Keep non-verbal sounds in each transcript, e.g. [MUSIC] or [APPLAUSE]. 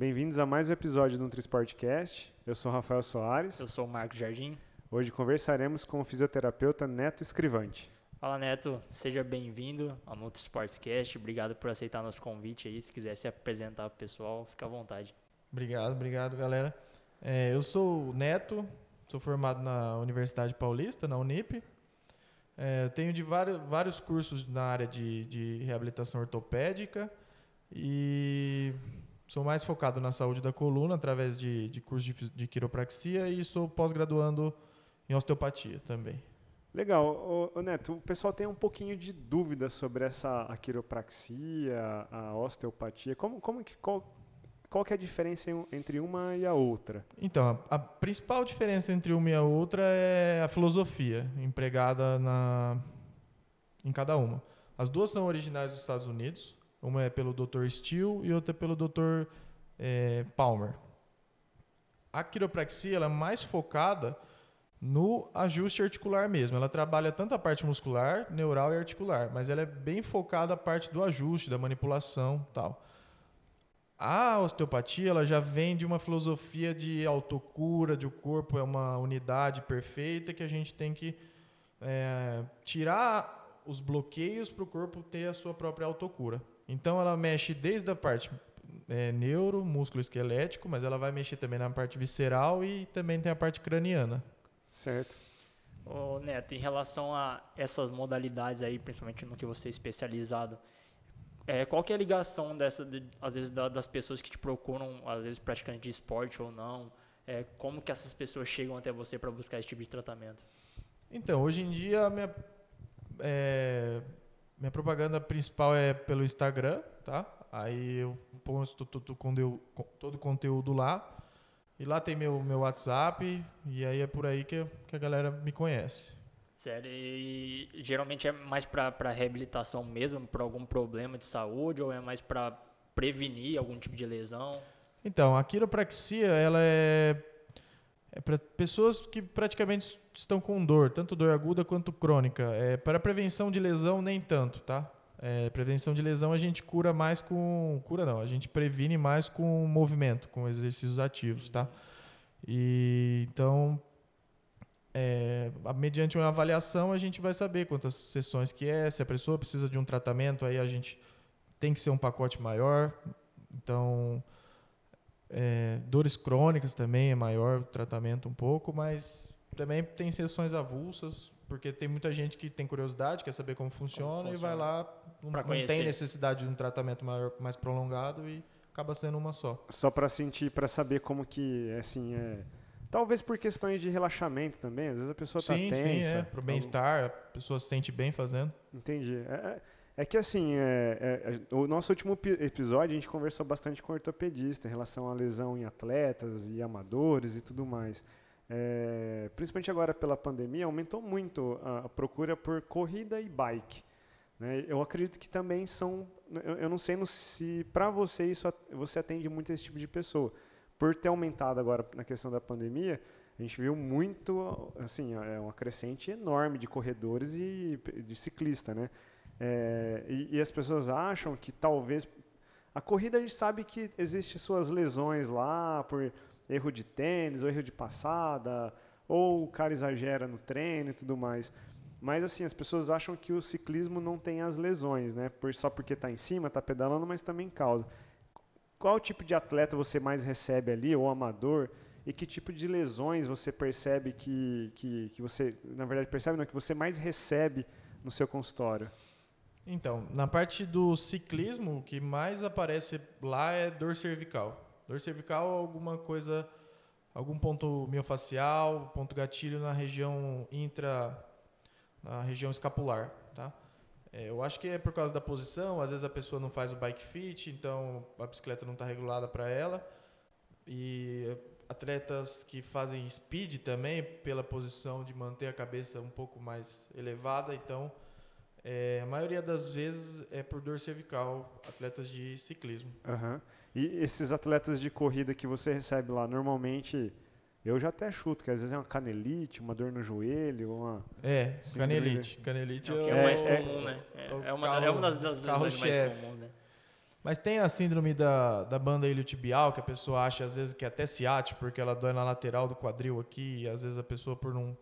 Bem-vindos a mais um episódio do NutriSportcast. Eu sou o Rafael Soares. Eu sou o Marcos Jardim. Hoje conversaremos com o fisioterapeuta Neto Escrivante. Fala Neto, seja bem-vindo ao NutriSportcast. Obrigado por aceitar nosso convite aí. Se quiser se apresentar para o pessoal, fica à vontade. Obrigado, obrigado, galera. É, eu sou o Neto, sou formado na Universidade Paulista, na Unip. É, tenho de vários, vários cursos na área de, de reabilitação ortopédica e sou mais focado na saúde da coluna através de, de curso de, de quiropraxia e sou pós-graduando em osteopatia também. Legal. Ô, ô, Neto, o pessoal tem um pouquinho de dúvida sobre essa a quiropraxia, a osteopatia. Como, como que, qual, qual que é a diferença entre uma e a outra? Então, a, a, principal diferença entre uma e a outra é a filosofia empregada na, em cada uma. As duas são originais dos Estados Unidos. Uma é pelo Dr. Steele e outra é pelo Dr. É, Palmer. A quiropraxia é mais focada no ajuste articular mesmo. Ela trabalha tanto a parte muscular, neural e articular, mas ela é bem focada a parte do ajuste, da manipulação, tal. A osteopatia ela já vem de uma filosofia de autocura, de o corpo é uma unidade perfeita que a gente tem que é, tirar os bloqueios para o corpo ter a sua própria autocura. Então ela mexe desde a parte é, neuro, músculo esquelético, mas ela vai mexer também na parte visceral e também tem a parte craniana. Certo. Ô, Neto, em relação a essas modalidades aí, principalmente no que você é especializado, é, qual que é a ligação dessa, de, às vezes, da, das pessoas que te procuram, às vezes praticante de esporte ou não? É, como que essas pessoas chegam até você para buscar esse tipo de tratamento? Então, hoje em dia, a minha, é, minha propaganda principal é pelo Instagram, tá? Aí eu posto todo, o conteúdo lá. E lá tem meu, meu WhatsApp, e aí é por aí que, que a galera me conhece. Sério, e geralmente é mais para reabilitação mesmo, por algum problema de saúde, ou é mais para prevenir algum tipo de lesão? Então, a quiropraxia, ela é, é para pessoas que praticamente estão com dor, tanto dor aguda quanto crônica. É, para prevenção de lesão, nem tanto, tá? É, prevenção de lesão a gente cura mais com. Cura não, a gente previne mais com movimento, com exercícios ativos, tá? E então é, mediante uma avaliação, a gente vai saber quantas sessões que é, se a pessoa precisa de um tratamento, aí a gente tem que ser um pacote maior. Então, é, dores crônicas também é maior o tratamento um pouco, mas também tem sessões avulsas, porque tem muita gente que tem curiosidade, quer saber como funciona, como funciona. e vai lá, não, não tem necessidade de um tratamento maior, mais prolongado e acaba sendo uma só. Só para sentir, para saber como que, assim, é Talvez por questões de relaxamento também, às vezes a pessoa está tensa. Sim, é, para o bem-estar, a pessoa se sente bem fazendo. Entendi. É, é, é que assim, é, é, é o nosso último episódio a gente conversou bastante com ortopedista em relação à lesão em atletas e amadores e tudo mais. É, principalmente agora pela pandemia, aumentou muito a, a procura por corrida e bike. Né? Eu acredito que também são. Eu, eu não sei no, se para você isso você atende muito esse tipo de pessoa por ter aumentado agora na questão da pandemia, a gente viu muito, assim, é uma crescente enorme de corredores e de ciclista, né? É, e, e, as pessoas acham que talvez a corrida a gente sabe que existe suas lesões lá por erro de tênis ou erro de passada ou o cara exagera no treino e tudo mais. Mas assim, as pessoas acham que o ciclismo não tem as lesões, né? Por, só porque está em cima, está pedalando, mas também causa. Qual tipo de atleta você mais recebe ali, ou amador? E que tipo de lesões você percebe que, que, que você, na verdade, percebe não, que você mais recebe no seu consultório? Então, na parte do ciclismo, o que mais aparece lá é dor cervical. Dor cervical alguma coisa, algum ponto miofacial, ponto gatilho na região intra, na região escapular, tá? É, eu acho que é por causa da posição, às vezes a pessoa não faz o bike fit, então a bicicleta não está regulada para ela. E atletas que fazem speed também, pela posição de manter a cabeça um pouco mais elevada, então é, a maioria das vezes é por dor cervical, atletas de ciclismo. Uhum. E esses atletas de corrida que você recebe lá, normalmente eu já até chuto, que às vezes é uma canelite, uma dor no joelho, uma. É, canelite. Canelite é, o que é, é mais comum, né? É, é uma, é uma das, das lesões mais comuns, né? Mas tem a síndrome da, da banda iliotibial, que a pessoa acha às vezes que é até ciático, porque ela dói na lateral do quadril aqui, e às vezes a pessoa por não...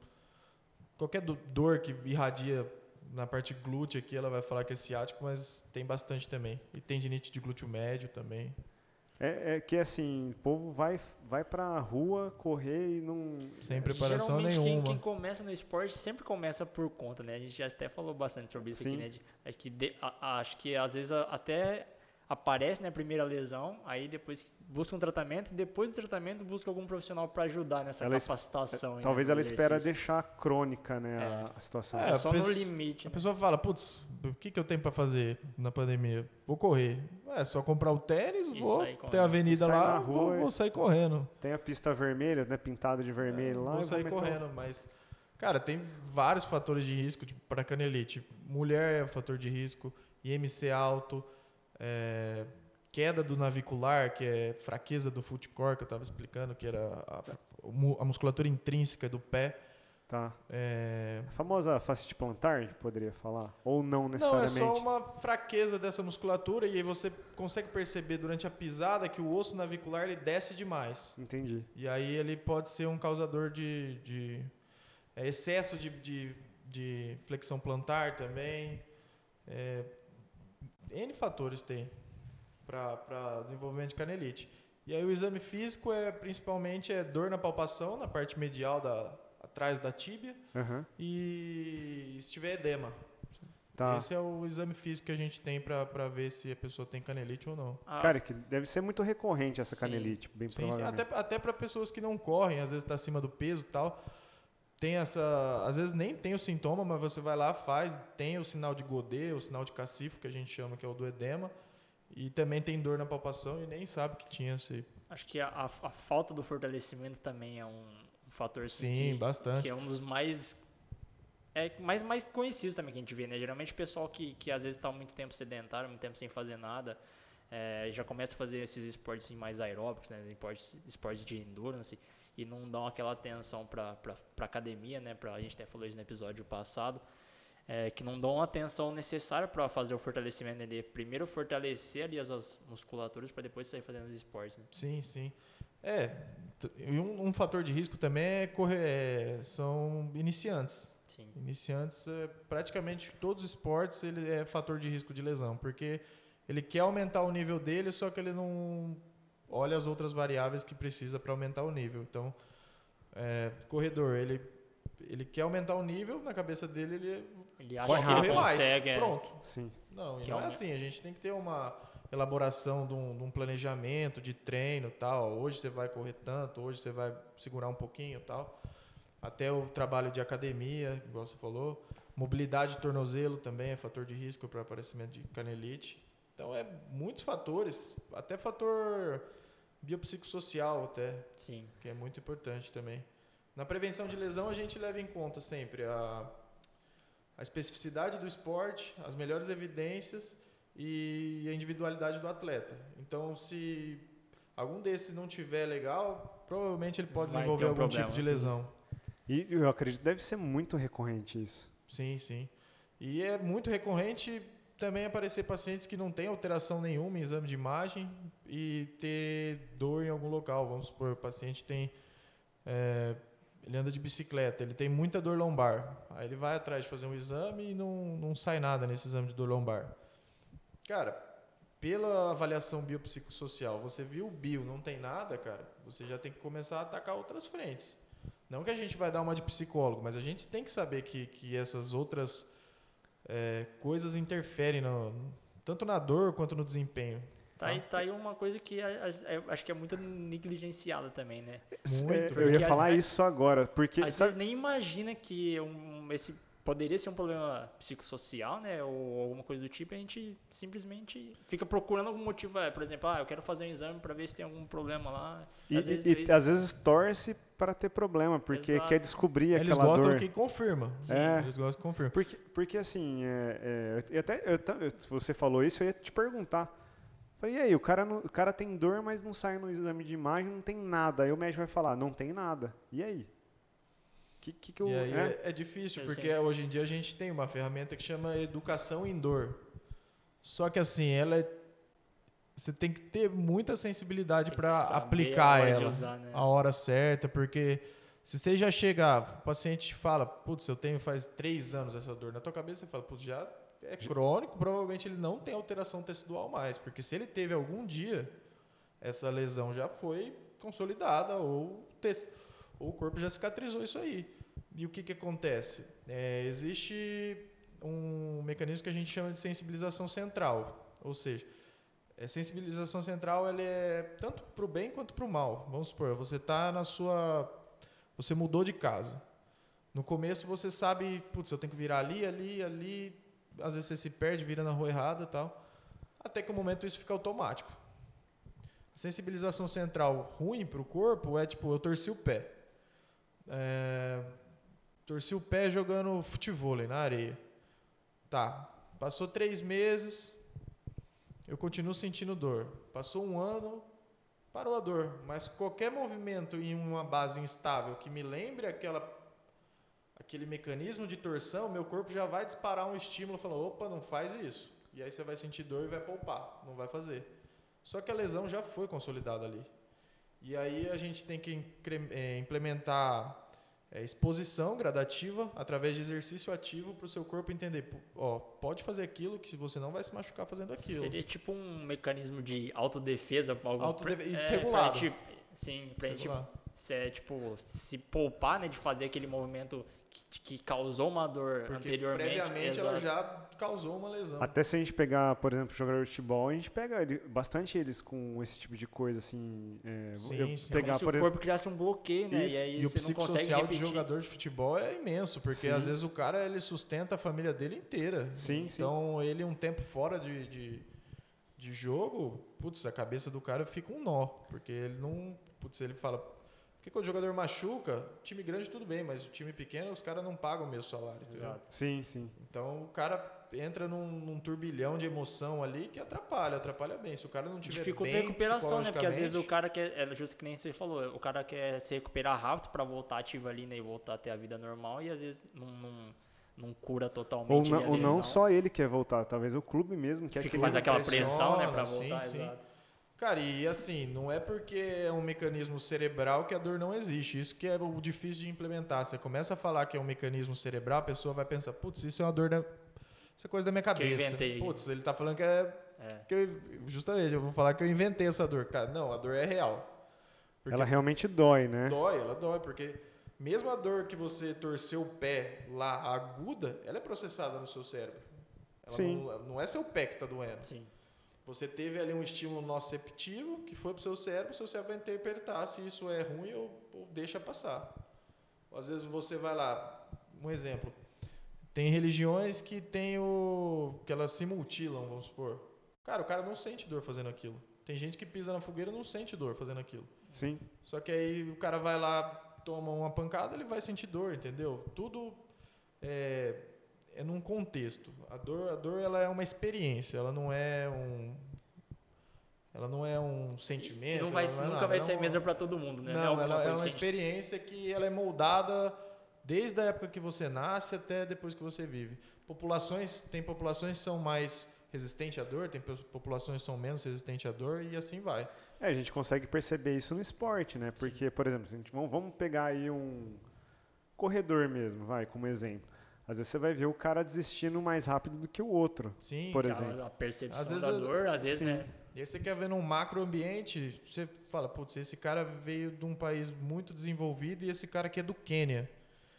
Qualquer do- dor que irradia na parte glútea aqui, ela vai falar que é ciático, mas tem bastante também. E tendinite de glúteo médio também. É, é que assim, o povo vai, vai pra rua correr e não. Sem preparação Geralmente, quem, nenhuma. quem começa no esporte sempre começa por conta, né? A gente já até falou bastante sobre isso Sim. aqui, né? De- é que de- a- acho que às vezes a- até aparece na primeira lesão, aí depois busca um tratamento, e depois do tratamento busca algum profissional para ajudar nessa Ela es- capacitação. aí, Talvez né, ela do espera exercício. deixar crônica, né, a, a situação. É, É, só a no limite. A né? pessoa fala, putz, o que, que eu tenho pra fazer na pandemia? Vou correr. É só comprar o tênis, E vou sair ter a avenida lá, na vou, rua e- vou sair correndo. Tem a pista vermelha, né, pintada de vermelho lá. vou sair o- correndo, mas cara, tem vários fatores de risco tipo, para canelite. Mulher é um fator de risco, IMC alto, é, queda do navicular, que é fraqueza do foot core, que eu estava explicando, que era a, mu- a musculatura intrínseca do pé. Tá. É, A famosa fascite plantar, a gente poderia falar? Ou não Não, é necessariamente? só uma fraqueza dessa musculatura e aí você consegue perceber durante a pisada que o osso navicular ele desce demais. Entendi. E aí ele pode ser um causador de, de é, excesso de, de, de flexão plantar também. É, N fatores tem para desenvolvimento de canelite. E aí o exame físico é principalmente é dor na palpação, na parte medial da atrás da tíbia Aham. e se tiver edema. Tá. Esse é o exame físico que a gente tem para ver se a pessoa tem canelite ou não. Ah, Cara, que deve ser muito recorrente essa Sim. canelite, bem Sim, sim, até, até para pessoas que não correm, às vezes está acima do peso e tal. Tem essa. Às vezes nem tem o sintoma, mas você vai lá, faz, tem o sinal de Godet, o sinal de cacifo, que a gente chama, que é o do edema. E também tem dor na palpação e nem sabe que tinha esse. Acho que a, a- falta do fortalecimento também é um, um fator assim, Sim, que, bastante. que é um dos mais é mais mais conhecidos também que a gente vê, né? Geralmente o pessoal que, que às vezes está muito tempo sedentário, muito tempo sem fazer nada, é, já começa a fazer esses esportes assim, mais aeróbicos, né? Esportes, esportes de endurance e não dão aquela atenção para para academia, né? Pra, a gente até falou isso no episódio passado. é, que não dão a atenção necessária para fazer o fortalecimento ali. Primeiro fortalecer ali as, as musculaturas para depois sair fazendo os esportes, né? Sim, sim. É. E um, um fator de risco também é correr, é, são iniciantes. Sim. Iniciantes, é, praticamente todos os esportes ele é fator de risco de lesão, porque ele quer aumentar o nível dele, só que ele não olha as outras variáveis que precisa para aumentar o nível. Então, é, corredor, ele ele quer aumentar o nível, na cabeça dele ele Ele acha correr mais. consegue. é. Pronto. Sim. Não, e não é assim. A gente tem que ter uma elaboração de um, de um planejamento de treino tal. Hoje você vai correr tanto, hoje você vai segurar um pouquinho tal. Até o trabalho de academia, igual você falou. Mobilidade de tornozelo também é fator de risco para aparecimento de canelite. Então, é muitos fatores, até fator biopsicossocial até, Sim. que é muito importante também. Na prevenção de lesão, a gente leva em conta sempre a, a especificidade do esporte, as melhores evidências e a individualidade do atleta. Então, se algum desses não tiver legal, provavelmente ele pode Vai desenvolver um algum problema, tipo de sim. lesão. E eu acredito que deve ser muito recorrente isso. Sim, sim. E é muito recorrente também aparecer pacientes que não têm alteração nenhuma em exame de imagem e ter dor em algum local. Vamos supor, o paciente tem. é, ele anda de bicicleta, ele tem muita dor lombar. Aí ele vai atrás de fazer um exame e não, não sai nada nesse exame de dor lombar. Cara, pela avaliação biopsicossocial, você viu o bio, não tem nada, cara, você já tem que começar a atacar outras frentes. Não que a gente vai dar uma de psicólogo, mas a gente tem que saber que, que essas outras é, coisas interferem no, tanto na dor quanto no desempenho. Tá aí, tá aí uma coisa que eu acho que é muito negligenciada também, né? Muito, É, eu porque ia falar vezes- isso agora, porque Às sabe, vezes nem imagina que um, esse poderia ser um problema psicossocial, né? Ou alguma coisa do tipo, e a gente simplesmente fica procurando algum motivo. É, por exemplo, ah, eu quero fazer um exame para ver se tem algum problema lá. e, às vezes e- eles- às vezes torce para ter problema, porque Exato. quer descobrir Eles aquela gostam dor. que confirma. Sim. É. Eles gostam que confirma. Porque, porque assim, é, é, eu até, eu você falou isso, eu ia te perguntar. Falei, e aí, o cara, não- o cara tem dor, mas não sai no exame de imagem, não tem nada. Aí o médico vai falar, não tem nada. E aí? Que, que, que eu, E aí é? é, é difícil, porque sim. hoje em dia a gente tem uma ferramenta que chama educação em dor. Só que assim, ela é você tem que ter muita sensibilidade para aplicar a ela usar, né? a hora certa, porque se você já chegar, o paciente fala, putz, eu tenho faz três anos essa dor na tua cabeça, você fala, putz, já é crônico, provavelmente ele não tem alteração tecidual mais, porque se ele teve algum dia, essa lesão já foi consolidada ou, ou o corpo já cicatrizou isso aí. E o que, que acontece? É, existe um mecanismo que a gente chama de sensibilização central, ou seja, é, sensibilização central ela é tanto para o bem quanto para o mal. Vamos supor, você está na sua. Você mudou de casa. No começo você sabe, putz, eu tenho que virar ali, ali, ali. Às vezes você se perde, vira na rua errada tal. Até que o momento isso fica automático. A sensibilização central ruim para o corpo é tipo, eu torci o pé. É, torci o pé jogando futebol na areia. Tá, passou três meses, eu continuo sentindo dor. Passou um ano, parou a dor. Mas qualquer movimento em uma base instável que me lembre aquela, aquele mecanismo de torção, meu corpo já vai disparar um estímulo falando: opa, não faz isso. E aí você vai sentir dor e vai poupar, não vai fazer. Só que a lesão já foi consolidada ali. E aí a gente tem que eh, implementar eh, exposição gradativa através de exercício ativo para o seu corpo entender, ó, pode fazer aquilo que você não vai se machucar fazendo aquilo. Seria tipo um mecanismo de autodefesa. pra algum- Autodefe- e é, desregulado. pra gente- sim, pra gente se, é, tipo, se poupar né, de fazer aquele movimento que, que causou uma dor Porque anteriormente. previamente ela já causou uma lesão. Até se a gente pegar, por exemplo, jogador de futebol, a gente pega ele- bastante eles com esse tipo de coisa, assim. É, Sim, eu sim. pegar, Como se por o exemplo, corpo criasse um bloqueio, né? Isso. E aí E o você não consegue psicossocial de jogador de futebol é imenso, porque Sim. às vezes o cara ele sustenta a família dele inteira. Sim, sim. Então ele um tempo fora de, de, de jogo, putz, a cabeça do cara fica um nó, porque ele não, putz, ele fala, por que, que o jogador machuca? Time grande tudo bem, mas o time pequeno os caras não pagam o mesmo salário, entendeu? Exato. sim, sim. Então o cara entra num, num turbilhão de emoção ali que atrapalha, atrapalha bem. Se o cara não tiver Dificulta a bem recuperação, né? Porque às vezes o cara quer, é justo que nem você falou, o cara quer se recuperar rápido pra voltar ativo ali, né? E voltar a ter a vida normal e às vezes não, não, não cura Ou, totalmente. não, ali a ou não só ele quer voltar, talvez o clube mesmo quer Fica que faz aquela pressiona, pressão, né, pra sim, voltar, sim. exato. Cara, e assim, não é porque é um mecanismo cerebral que a dor não existe. Isso que é o difícil de implementar. Você começa a falar que é um mecanismo cerebral, a pessoa vai pensar, putz, isso é uma dor da. Isso é coisa da minha Que eu cabeça. inventei. Putz, ele tá falando que é. É. que eu- justamente, eu vou falar que eu inventei essa dor. Cara, não, a dor é real. Porque Ela realmente dói, né? dói, ela dói, porque mesmo a dor que você torceu o pé lá aguda, ela é processada no seu cérebro. Ela Sim. Não, não é seu pé que está doendo. Sim. Você teve ali um estímulo nociceptivo que foi para o seu cérebro, seu cérebro vai interpretar se isso é ruim ou, ou deixa passar. Às vezes você vai lá, um exemplo, tem religiões que tem o que elas se mutilam, vamos supor. Cara, o cara não sente dor fazendo aquilo. Tem gente que pisa na fogueira e não sente dor fazendo aquilo. Sim. Só que aí o cara vai lá, toma uma pancada, ele vai sentir dor, entendeu? Tudo é, é num contexto. A dor, a dor ela é uma experiência, ela não é um ela não é um E sentimento. não vai, ela é nunca nada, vai ela é ser uma- mesmo pra todo mundo, né? Não, é alguma ela, ela é uma que a gente- experiência que ela é moldada desde a época que você nasce até depois que você vive. Populações, tem populações que são mais resistentes à dor, tem po- populações que são menos resistentes à dor e assim vai. É, a gente consegue perceber isso no esporte, né? Porque, por exemplo, a gente, vamos, vamos pegar aí um corredor mesmo, vai, como exemplo. Às vezes você vai ver o cara desistindo mais rápido do que o outro. Sim, Por a- exemplo. A percepção Às vezes da as- dor, às vezes, sim. né? E aí você quer ver num macro ambiente, você fala, putz, esse cara veio de um país muito desenvolvido e esse cara aqui é do Quênia.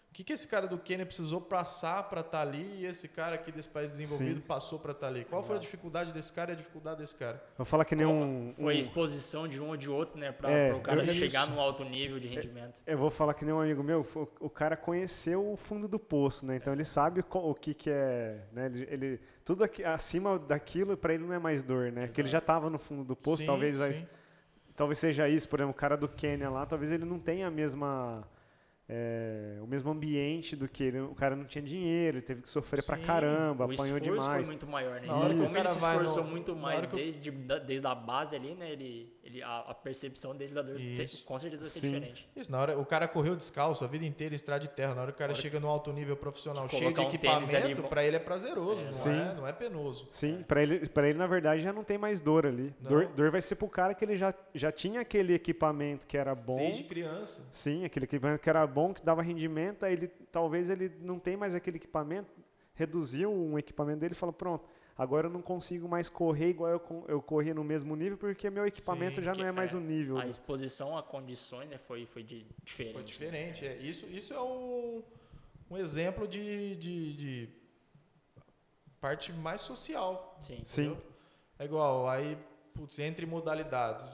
O que, que esse cara do Quênia precisou passar para estar ali e esse cara aqui desse país desenvolvido Sim. passou para estar ali? Qual foi a Exato. dificuldade desse cara e a dificuldade desse cara? Vou falar que nem um. Foi a um- exposição de um ou de outro, né? Pra, É, o cara eu- chegar isso. num alto nível de rendimento. Eu vou falar que nem um amigo meu, o, o cara conheceu o fundo do poço, né? Então ele sabe co- o que, que é, né? Ele, ele- tudo aqui, acima daquilo para ele não é mais dor, né? Porque ele Exato. já estava no fundo do poço, Sim, talvez sim. talvez seja isso, por exemplo, o cara do Quênia lá, talvez ele não tenha a mesma é, o mesmo ambiente do que ele. O cara não tinha dinheiro, ele teve que sofrer pra Sim, caramba, o apanhou esforço demais. foi muito maior, né? Na hora Ele- que o como cara ele se esforçou no- muito mais o- desde, da- desde a base ali, né? Ele, ele, a, a percepção dele da dor se- com certeza vai ser Sim. diferente. Isso, na hora, o cara correu descalço a vida inteira em estrada de terra. Na hora que o cara hora chega no alto nível profissional que cheio de um equipamento, pra ele é prazeroso, É, não, Sim. é, não é penoso. Sim, pra ele, pra ele, na verdade, já não tem mais dor ali. Dor, dor vai ser pro cara que ele já, já tinha aquele equipamento que era bom. Desde criança. Sim, aquele equipamento que era bom, que dava rendimento, aí ele talvez ele não tem mais aquele equipamento, reduziu um equipamento dele e falou, pronto, agora eu não consigo mais correr igual eu, eu corria no mesmo nível, porque meu equipamento Sim, já não é mais é, o nível. A do- exposição a condições né, foi, foi de, diferente. Foi diferente. É, isso, isso é um, um exemplo de, de, de parte mais social. Sim. Sim. É igual, aí, putz, entre modalidades.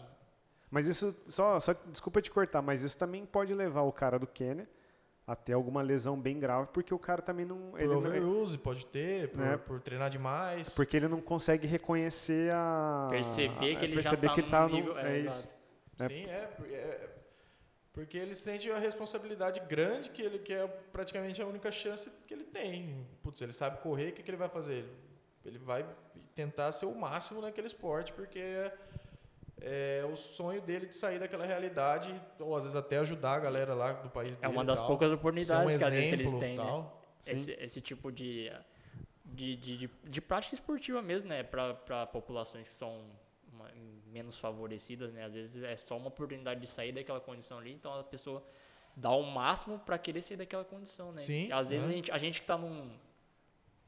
Mas isso, só, só desculpa te cortar, mas isso também pode levar o cara do Quênia a ter alguma lesão bem grave, porque o cara também não... Por Ele não overuse, pode ter, por, Né? por treinar demais. porque ele não consegue reconhecer a... Perceber que ele perceber já tá que ele tá no- nível... é É, isso. exato. É. Sim, é, é, Porque ele sente a responsabilidade grande que ele que é praticamente a única chance que ele tem. Putz, ele sabe correr, o que, que ele vai fazer? Ele, ele vai tentar ser o máximo naquele esporte, porque é, é o sonho dele de sair daquela realidade, ou às vezes até ajudar a galera lá do país É dele. uma e das tal. poucas Ser um oportunidades que às vezes eles têm, né? tal. Esse, esse tipo de, de, de, de, de prática esportiva mesmo, né? Para populações que são uma- menos favorecidas, né? Às vezes é só uma oportunidade de sair daquela condição ali, então a pessoa dá o máximo para querer sair daquela condição, né? Sim, E às vezes é. a, gente, a gente que tá num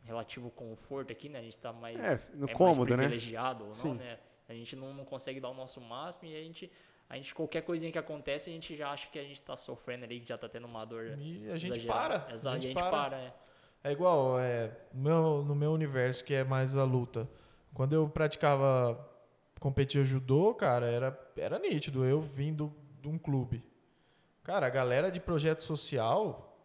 relativo conforto aqui, né? A gente tá mais, É, no mais cômodo, né? privilegiado ou não, Sim. né? A gente não, não consegue dar o nosso máximo e a gente... A gente, qualquer coisinha que acontece, a gente já acha que a gente tá sofrendo ali, que já tá tendo uma dor E a gente exagerada. para. Exato, a gente, para. é. É igual, é, no meu, no meu universo, que é mais a luta. Quando eu praticava, competia judô, cara, era, era nítido. Eu vim do, de um clube. Cara, a galera de projeto social,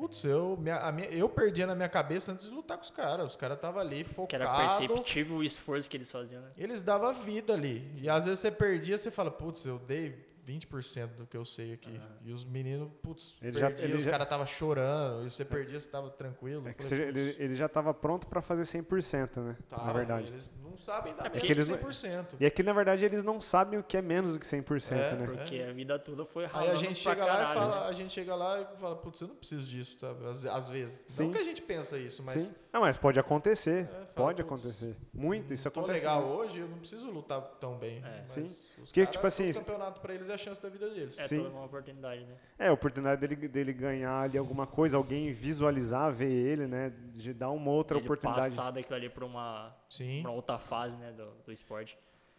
putz, eu, minha, a minha, eu perdia na minha cabeça antes de lutar com os caras. Os caras estavam ali Que era focados. perceptível o esforço que eles faziam, né? Eles davam vida ali. E às vezes você perdia, você fala, putz, eu dei 20% do que eu sei aqui. E os meninos, putz, Ele já- ele os já- caras estavam chorando. E você perdia, você estava tranquilo. É falei, ele, "Putz, ele já estava pronto para fazer 100%, né? Tá, na verdade. Eles não sabem dar É menos eles de não- 100%. E aqui, na verdade, eles não sabem o que é menos do que 100%, É, né? Porque a vida toda foi ralando Aí a gente chega lá e fala, né? a gente chega lá e fala, putz, eu não preciso disso, tá? Às, às vezes. Sim. Não que a gente pensa isso, mas Sim. Não, mas pode acontecer. É, fala, pode "Putz, acontecer. Muito, isso tô acontece. legal muito. hoje, eu não preciso lutar tão bem. É. Mas Sim. Os Porque, caras, tipo assim, o campeonato pra eles é chance da vida deles. É Sim. toda uma oportunidade, né? É, a oportunidade dele, dele ganhar ali alguma coisa, alguém visualizar, ver ele, né? De dar uma outra Ele oportunidade. passar daquilo ali pra uma, Sim. pra outra fase, né, do, do esporte.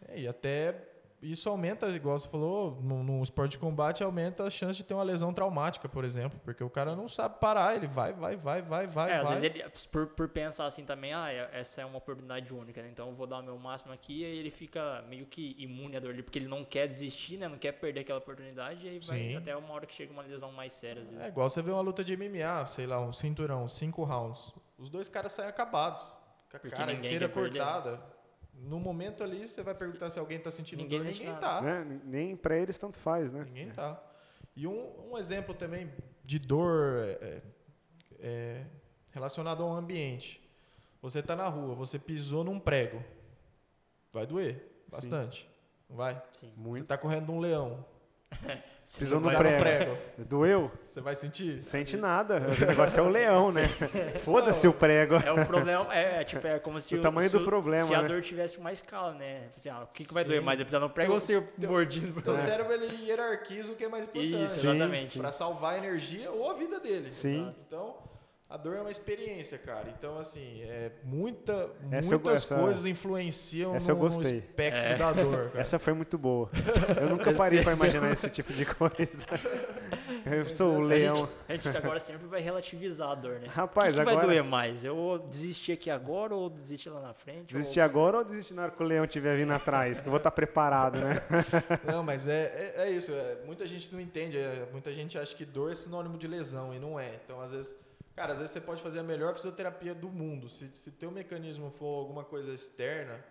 É, e até isso aumenta, igual você falou, no, no esporte de combate aumenta a chance de ter uma lesão traumática, por exemplo. Porque o cara não sabe parar, ele vai, vai, vai, vai, vai, é, às vai. vezes ele, por, por pensar assim também, ah, é- essa é uma oportunidade única, né? Então eu vou dar o meu máximo aqui e aí ele fica meio que imune à dor ali, porque ele não quer desistir, né? Não quer perder aquela oportunidade e aí vai Sim. até uma hora que chega uma lesão mais séria, às vezes. É igual você vê uma luta de MMA, sei lá, um cinturão, cinco rounds. Os dois caras saem acabados. Com a Porque cara inteira quer perder, cortada. No momento ali, você vai perguntar se alguém tá sentindo Ninguém dor. Ninguém nada. tá. Né? Nem pra eles tanto faz, né? Ninguém tá. E um, um exemplo também de dor é, é, relacionado ao ambiente. Você tá na rua, você pisou num prego. Vai doer bastante. Não vai? Sim. Você Muito. tá correndo de um leão. [LAUGHS] Pisou no Pisar prego. Doeu? Você vai sentir? Sente nada. O negócio é o leão, né? [LAUGHS] Foda-se o prego. É o problema, é, é, tipo, é como se O tamanho se do problema, Se a né? dor tivesse uma escala, né? Assim, ah, o que, que vai Sim. doer mais? É pisar no prego Teu- ou ser teu- mordido? Teu cérebro ele hierarquiza o que é mais importante. Isso, Sim, exatamente. sim. Pra salvar a energia ou a vida dele. Sim. Exato. Então, a dor é uma experiência, cara. Então, assim, é muita, Essa eu- muitas essa- coisas influenciam essa no, espectro É. da dor. [LAUGHS] Cara. Essa foi muito boa. Eu nunca parei pra Essa- imaginar esse tipo de coisa. [LAUGHS] Eu sou o leão. A gente agora sempre vai relativizar a dor, né? Rapaz, o que, que vai agora- doer mais? Eu desistir aqui agora ou desistir lá na frente? Desistir agora ou desistir na hora que o leão estiver vindo atrás? Que eu vou estar preparado, né? [LAUGHS] Não, mas é, é, é isso. é, muita gente não entende. é, muita gente acha que dor é sinônimo de lesão e não é. Então, às vezes, cara, às vezes você pode fazer a melhor fisioterapia do mundo. Se, se teu mecanismo for alguma coisa externa,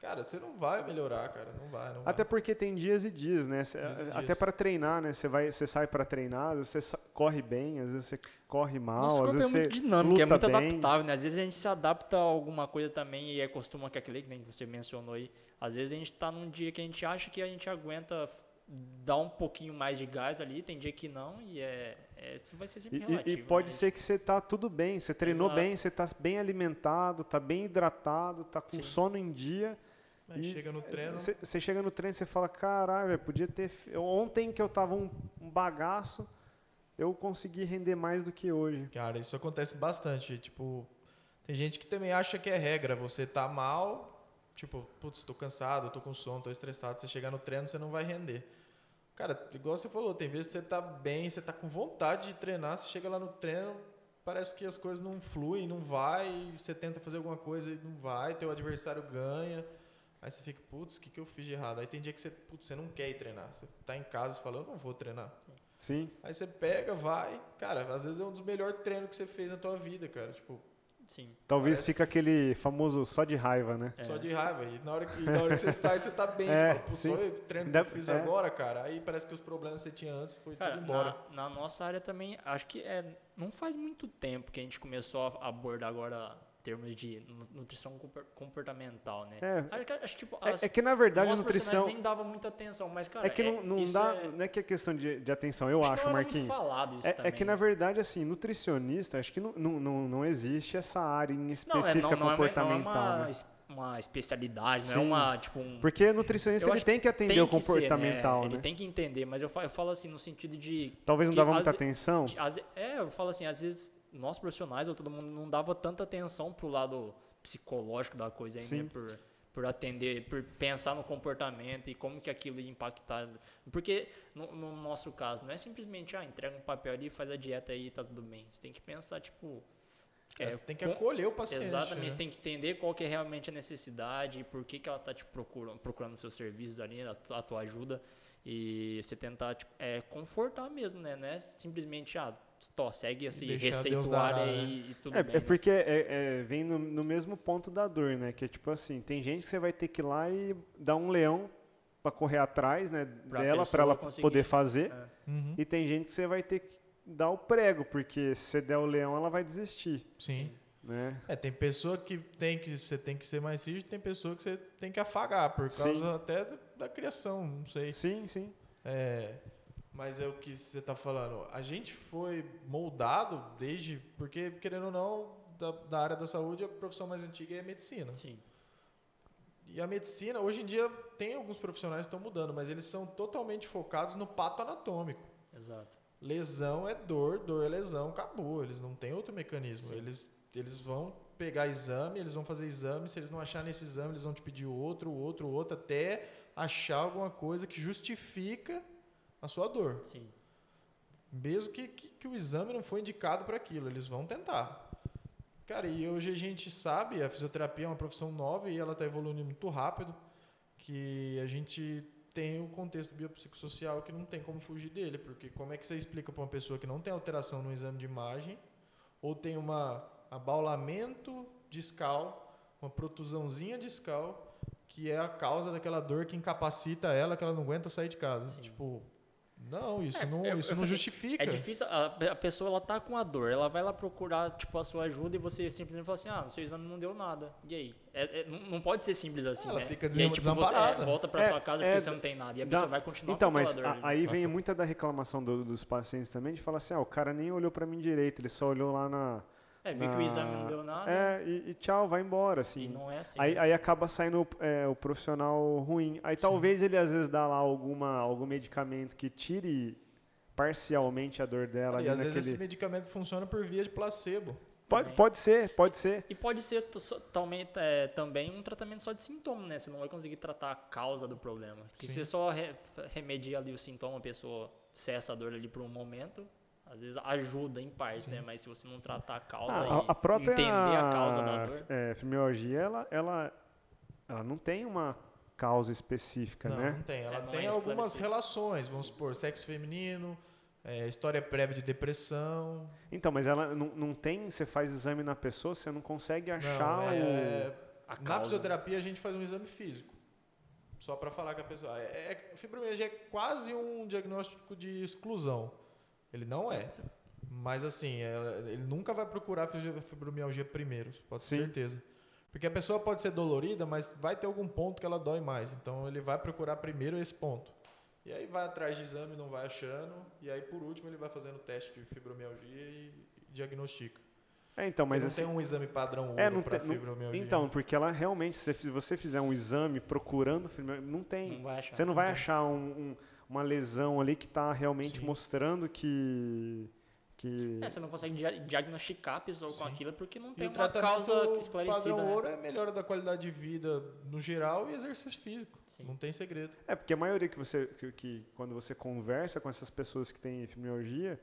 Cara, você não vai melhorar, cara. Não vai, não vai. Até porque tem dias e dias, né? Cê- Dias até para treinar, né? Você vai, você sai para treinar, às vezes você corre bem, às vezes você corre mal, Nosso às é vezes muito você dinâmico, é muito bem. adaptável, né? Às vezes a gente se adapta a alguma coisa também e acostuma com aquele que nem você mencionou aí. Às vezes a gente tá num dia que a gente acha que a gente aguenta dar um pouquinho mais de gás ali, tem dia que não, e é, é- isso vai ser E, sempre e- relativo. e pode né? ser que você tá tudo bem, você treinou Exato. bem, você tá bem alimentado, tá bem hidratado, tá com Sim. sono em dia. Aí e chega no treino. Você chega no treino e você fala, caralho, podia ter. Ontem que eu tava um, um bagaço, eu consegui render mais do que hoje. Cara, isso acontece bastante. Tipo, tem gente que também acha que é regra. Você tá mal, tipo, putz, tô cansado, tô com sono, tô estressado. Você chegar no treino, você não vai render. Cara, igual você falou, tem vezes que você tá bem, você tá com vontade de treinar, você chega lá no treino, parece que as coisas não fluem, não vai, você tenta fazer alguma coisa e não vai, teu adversário ganha. Aí você fica, putz, o que, que eu fiz de errado? Aí tem dia que você, putz, você não quer ir treinar. Você tá em casa e fala, eu não vou treinar. Sim. Aí você pega, vai. Cara, às vezes é um dos melhores treinos que você fez na tua vida, cara. Tipo, Sim. Talvez Parece- fica aquele famoso só de raiva, né? É. só de raiva. E na hora que, na hora que você sai, você tá bem. [LAUGHS] É, você fala, pô, o treino que eu fiz é. agora, cara. Aí parece que os problemas que você tinha antes foi Cara, tudo embora. na, na nossa área também, acho que é, não faz muito tempo que a gente começou a abordar agora termos de nu- nutrição compor- comportamental, né? É. Acho que, tipo, É, as- é que na verdade a nutrição. nem dava muita atenção, mas cara, É que não, não isso dá. é- Não é que é questão de, de atenção, eu acho acho, não Marquinhos. falado isso É, também. é que na verdade, assim, nutricionista, acho que não, não, não, não existe essa área em não, é, específica não, não é uma- comportamental. não é uma, né? uma especialidade, não Sim. é uma, tipo, um... Porque nutricionista ele tem que atender tem o que ser, né? comportamental, Ele né? tem que entender, mas eu falo, eu falo assim no sentido de Talvez não dava muita ve- atenção. De- ve- é, eu falo assim, às vezes nós profissionais ou todo mundo não dava tanta atenção pro lado psicológico da coisa Sim. né? Por, por atender, por pensar no comportamento e como que aquilo ia impactar. Porque no, no nosso caso, não é simplesmente, ah, entrega um papel ali, faz a dieta aí e tá tudo bem. Você tem que pensar, tipo... É, você tem que acolher o paciente. Exatamente, né? você tem que entender qual que é realmente a necessidade, por que, que ela está te procurando, procurando seus serviços ali, a, a tua ajuda, e você tentar tipo, é, confortar mesmo, né? Não é simplesmente, ah, tó, segue esse Deus receituário dará, aí e tudo É, bem. é né? porque é- é, vem no, no mesmo ponto da dor, né? Que é tipo assim, tem gente que você vai ter que ir lá e dar um leão pra correr atrás, né? Pra dela, pra ela conseguir. poder fazer. É, Uhum. E tem gente que você vai ter que dar o prego, porque se você der o leão, ela vai desistir, Sim. né? É, tem pessoa que tem que você tem que ser mais rígido, tem pessoa que você tem que afagar, por Sim. causa até da, da criação, não sei. Sim, sim. É, mas é o que você está falando. A gente foi moldado desde. Porque, querendo ou não, da, da área da saúde, a profissão mais antiga é a medicina. sim, E a medicina, hoje em dia, tem alguns profissionais que estão mudando, mas eles são totalmente focados no pato anatômico. exato. Lesão é dor, dor é lesão, acabou. Eles não têm outro mecanismo. Eles, eles vão pegar exame, eles vão fazer exame. Se eles não acharem esse exame, eles vão te pedir outro, outro, outro, até achar alguma coisa que justifica a sua dor. Sim, Mesmo que, que, que o exame não foi indicado para aquilo, eles vão tentar. Cara, e hoje a gente sabe, a fisioterapia é uma profissão nova e ela está evoluindo muito rápido, que a gente tem o contexto biopsicossocial que não tem como fugir dele, porque como é que você explica para uma pessoa que não tem alteração no exame de imagem, ou tem uma abaulamento discal, uma protusãozinha discal, que é a causa daquela dor que incapacita ela, que ela não aguenta sair de casa. Sim. Tipo, não, isso É, não, eu- isso eu não falei, justifica. É difícil, a, a pessoa ela tá com a dor, ela vai lá procurar tipo a sua ajuda e você simplesmente fala assim, ah, o seu exame não deu nada. E aí? É- é- não, pode ser simples assim, Ela né? fica e aí, tipo, você desamparada. é, volta pra É, sua casa é, porque você não tem nada. E a dá- pessoa vai continuar Então, com mas aquela dor. a- ali. aí vem muita da reclamação do- dos pacientes também, de falar assim, ah, o cara nem olhou pra mim direito, ele só olhou lá na... É, viu que o na- exame não deu nada É, e, e tchau, vai embora, e assim. não é assim. Aí, né? aí acaba saindo é, o profissional ruim. Aí talvez ele às vezes dá lá alguma, algum medicamento que tire parcialmente a dor dela e ali às vezes naquele... esse medicamento funciona por via de placebo. Pode, também. pode ser, pode ser. E pode ser também, é, também um tratamento só de sintoma, né? Você não vai conseguir tratar a causa do problema. Porque Sim. se você só re- remedia ali o sintoma, a pessoa cessa a dor ali por um momento, às vezes ajuda em parte, Sim. né? Mas se você não tratar a causa Ah, e a, a própria entender a causa da dor, é, fibromialgia, ela, ela, ela não tem uma causa específica, não, né? não tem. Ela É, não tem é algumas relações, vamos supor, sexo feminino, é, história prévia de depressão. Então, mas ela não, não tem, você faz exame na pessoa, você não consegue achar não, o... é, a Na causa. fisioterapia a gente faz um exame físico. Só para falar com a pessoa. É, é, fibromialgia é quase um diagnóstico de exclusão. Ele não é. Mas assim, é- ele nunca vai procurar fibro- fibromialgia primeiro, pode ter Sim. certeza. Porque a pessoa pode ser dolorida, mas vai ter algum ponto que ela dói mais. Então ele vai procurar primeiro esse ponto. E aí vai atrás de exame, não vai achando. E aí por último ele vai fazendo o teste de fibromialgia e diagnostica. É, então, mas Porque assim. não tem um exame padrão É, não para tem- não- fibromialgia. Então, porque ela realmente, se você fizer um exame procurando fibromialgia, não tem. Não vai achar. Você não vai Não. achar um- um- uma lesão ali que está realmente Sim. mostrando que. que É, você não consegue dia- diagnosticar a pessoa com Sim. aquilo porque não E tem o uma causa esclarecida. padrão né? ouro é melhora da qualidade de vida no geral e exercício físico. Sim. Não tem segredo. É, porque a maioria que você. Que, que quando você conversa com essas pessoas que têm fibromialgia,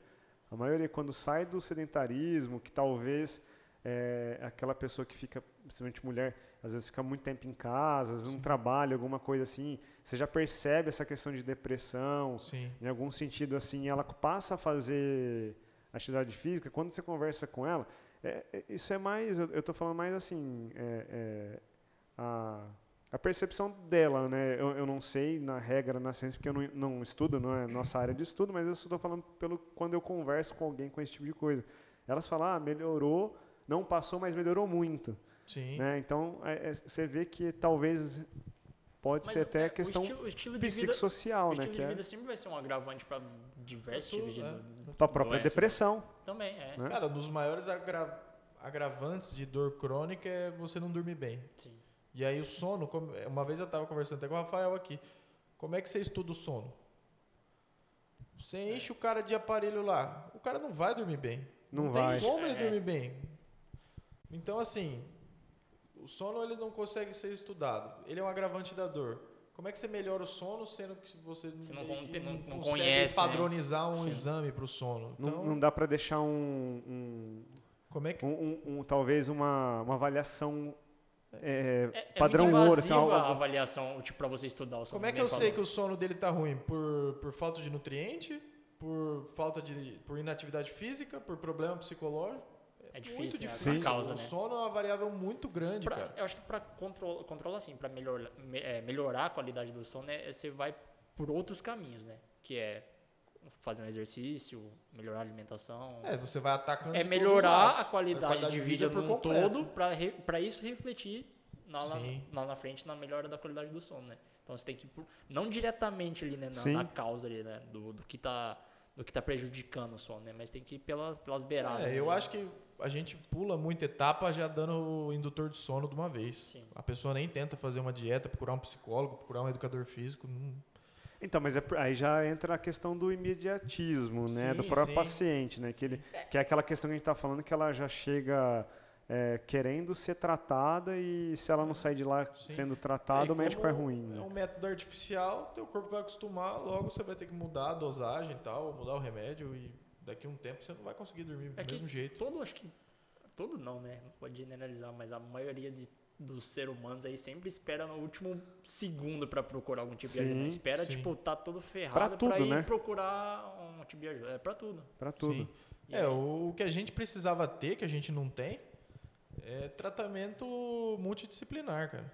a maioria quando sai do sedentarismo, que talvez é, aquela pessoa que fica, principalmente mulher, às vezes fica muito tempo em casa, às vezes não trabalha, alguma coisa assim, você já percebe essa questão de depressão, Sim. em algum sentido assim, ela passa a fazer atividade física, quando você conversa com ela, é- é- isso é mais, eu estou falando mais assim, é- é, a, a percepção dela, né? Eu, eu não sei na regra, na ciência, porque eu não, não estudo, não é nossa área de estudo, mas eu estou falando pelo quando eu converso com alguém com esse tipo de coisa. Elas falam, ah, melhorou, não passou, mas melhorou muito. Sim. Né? Então, é- é- você vê que talvez pode Mas ser até é, questão o estilo, o estilo de vida, psicossocial, o né? estilo de é vida sempre vai ser um agravante para diversos tipos de tudo, do- para a própria doença. depressão. Também, é. Né? Cara, um dos maiores agra- agravantes de dor crônica é você não dormir bem. Sim. E aí o sono, como- uma vez eu estava conversando até com o Rafael aqui. Como é que você estuda o sono? Você enche o cara de aparelho lá, o cara não vai dormir bem. Não tem vai. como ele É. dormir bem. Então assim, o sono ele não consegue ser estudado. Ele é um agravante da dor. Como é que você melhora o sono sendo que você Você não que não- não consegue conhece, né? padronizar um Sim. exame para o sono? Então, Não, não dá para deixar um, um, como é que um- um- um- talvez uma, uma avaliação é, É, é padrão muito ouro. Assim, a avaliação, tipo, para você estudar o sono. Como é que eu sei falou. que o sono dele tá ruim? Por, por falta de nutriente? Por falta de. por inatividade física? Por problema psicológico? É muito difícil, né? difícil. A causa, o né? sono é uma variável muito grande, Pra- cara. eu acho que para controlar, controlar assim, para melhorar, me- é, melhorar a qualidade do sono, é, você vai por outros caminhos, né? Que é fazer um exercício, melhorar a alimentação. É, você vai atacando É de todos os melhorar lados. a qualidade, de vida, por num completo. todo, para isso refletir lá, lá, lá na frente na melhora da qualidade do sono, né? Então você tem que não diretamente ali né, na, na causa ali, né, do, do que tá do que tá prejudicando o sono, né? Mas tem que ir pela, pelas beiradas. É, eu né? acho que a gente pula muita etapa já dando o indutor de sono de uma vez. Sim. A pessoa nem tenta fazer uma dieta, procurar um psicólogo, procurar um educador físico. não- Então, mas é aí já entra a questão do imediatismo, né? do Sim, próprio sim. paciente, né? Que, ele, que é aquela questão que a gente está falando que ela já chega é, querendo ser tratada e se ela não sair de lá Sim. sendo É, tratada, e o médico é ruim. É né? um método artificial, teu corpo vai acostumar, logo você vai ter que mudar a dosagem e tal, mudar o remédio e daqui a um tempo você não vai conseguir dormir do É que mesmo jeito. todo, acho que todo não, né? Não pode generalizar, mas a maioria de, dos seres humanos aí sempre espera no último segundo para procurar algum tipo de Sim, ajuda. Espera, sim. tipo, tá todo ferrado tudo, pra ir né? procurar um tipo de ajuda. É pra tudo. Pra tudo. Sim. É, aí- o, o que a gente precisava ter, que a gente não tem, é tratamento multidisciplinar, cara.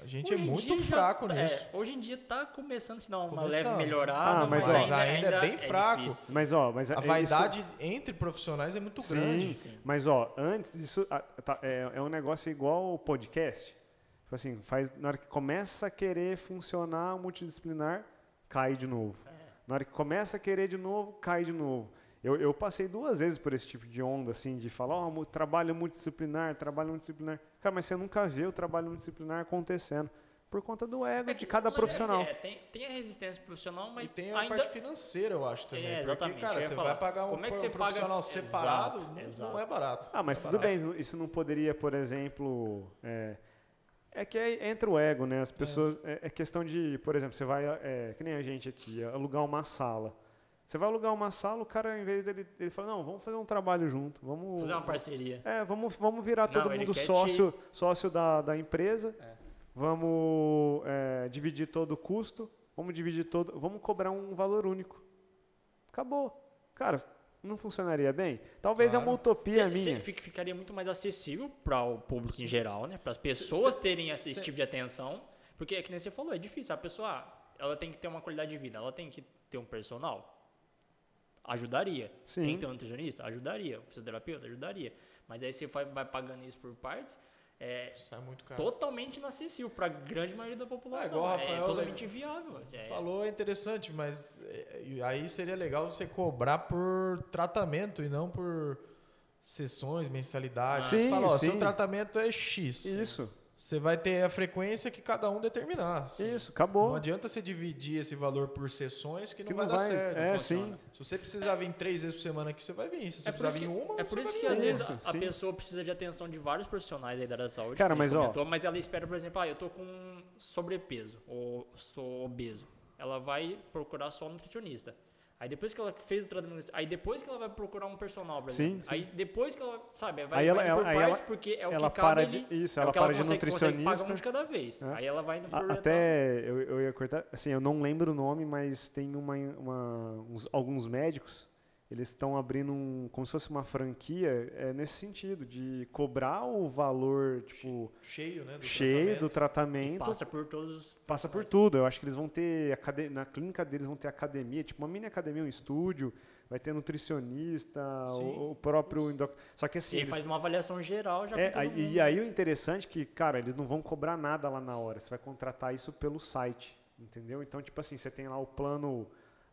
A gente Hoje é muito dia já fraco tá- nisso. é, hoje em dia tá começando a se dar uma Começando. leve melhorada, Ah, mas, mas, ó, ainda é bem fraco. difícil. Mas, ó, mas A é- isso- vaidade entre profissionais é muito Sim. grande. Sim. Mas, ó, antes disso, ah, tá, é, é um negócio igual o podcast. Tipo assim, faz, na hora que começa a querer funcionar o multidisciplinar, cai de novo. É. Na hora que começa a querer de novo, cai de novo. Eu, eu passei duas vezes por esse tipo de onda, assim, de falar, ó, mu- trabalho multidisciplinar, trabalho multidisciplinar. Cara, mas você nunca vê o trabalho multidisciplinar acontecendo. Por conta do ego É de cada profissional. é, tem, tem a resistência profissional, mas e tem a ainda parte financeira, eu acho, também. É, porque, exatamente, cara, eu ia você falar, vai pagar um, como é que um você paga- profissional Exato, separado, não- exato. não é barato. Ah, mas é tudo barato. bem, isso não poderia, por exemplo. É, é que aí entra o ego, né? As pessoas. É, é questão de, por exemplo, você vai. É, que nem a gente aqui, alugar uma sala. Você vai alugar uma sala, o cara, em vez dele. Ele fala: não, vamos fazer um trabalho junto. Vamos. fazer uma parceria. É, vamos, vamos virar Não, todo mundo sócio, sócio da, da empresa. É. Vamos é, dividir todo o custo. Vamos dividir todo. Vamos cobrar um valor único. Acabou. Cara, Não funcionaria bem? Talvez é Claro. uma utopia Cê- cê minha. fica- ficaria muito mais acessível para o público em geral, né? Para as pessoas terem esse, esse tipo de atenção. Porque é que nem você falou, é difícil. A pessoa, ela tem que ter uma qualidade de vida, ela tem que ter um personal. Ajudaria. Sim. Tem que ter um nutricionista? Ajudaria. Um fisioterapeuta? Ajudaria. Mas aí você vai, vai pagando isso por partes. É caro. totalmente inacessível para a grande maioria da população. igual o Rafael totalmente le- inviável. É, Falou é interessante, mas é, aí seria legal você cobrar por tratamento e não por sessões, mensalidades. Sim, você fala, ó, seu sim. tratamento é X. Isso, Você vai ter a frequência que cada um determinar. isso, Não acabou. adianta você dividir esse valor por sessões que não Que vai não dar vai- certo. é, funciona. sim. Se você precisar vir três vezes por semana aqui, você vai vir. Se você É precisar vir que, uma, é por isso que às vezes Isso, a, a pessoa precisa de atenção de vários profissionais aí da área da saúde. Cara, mas, ó- comentou, mas ela espera, por exemplo, ah, eu tô com sobrepeso ou sou obeso. Ela vai procurar só um nutricionista. Aí depois que ela fez o tratamento, aí depois que ela vai procurar um personal, Sim, sim. Aí depois que ela, sabe, vai, Aí ela- vai indo por ela- partes porque é o ela que para ali, de- isso, é ela que ela para de consegue, consegue pagar um nutricionista. de cada vez. É. Aí ela vai indo por. Até eu, eu ia cortar, assim, eu não lembro o nome, mas tem uma, uma- uns- alguns médicos, eles estão abrindo um, como se fosse uma franquia, é, nesse sentido, de cobrar o valor, tipo, Cheio, né? do cheio do tratamento. tratamento, Passa por todos os passa por tudo. Eu acho que eles vão ter, na clínica deles vão ter academia, tipo uma mini academia, um estúdio, vai ter nutricionista, o, o próprio endócrino. Só que assim, E aí eles- faz uma avaliação geral já é, aí- e aí o interessante é que, cara, eles não vão cobrar nada lá na hora. Você vai contratar isso pelo site, entendeu? Então, tipo assim, você tem lá o plano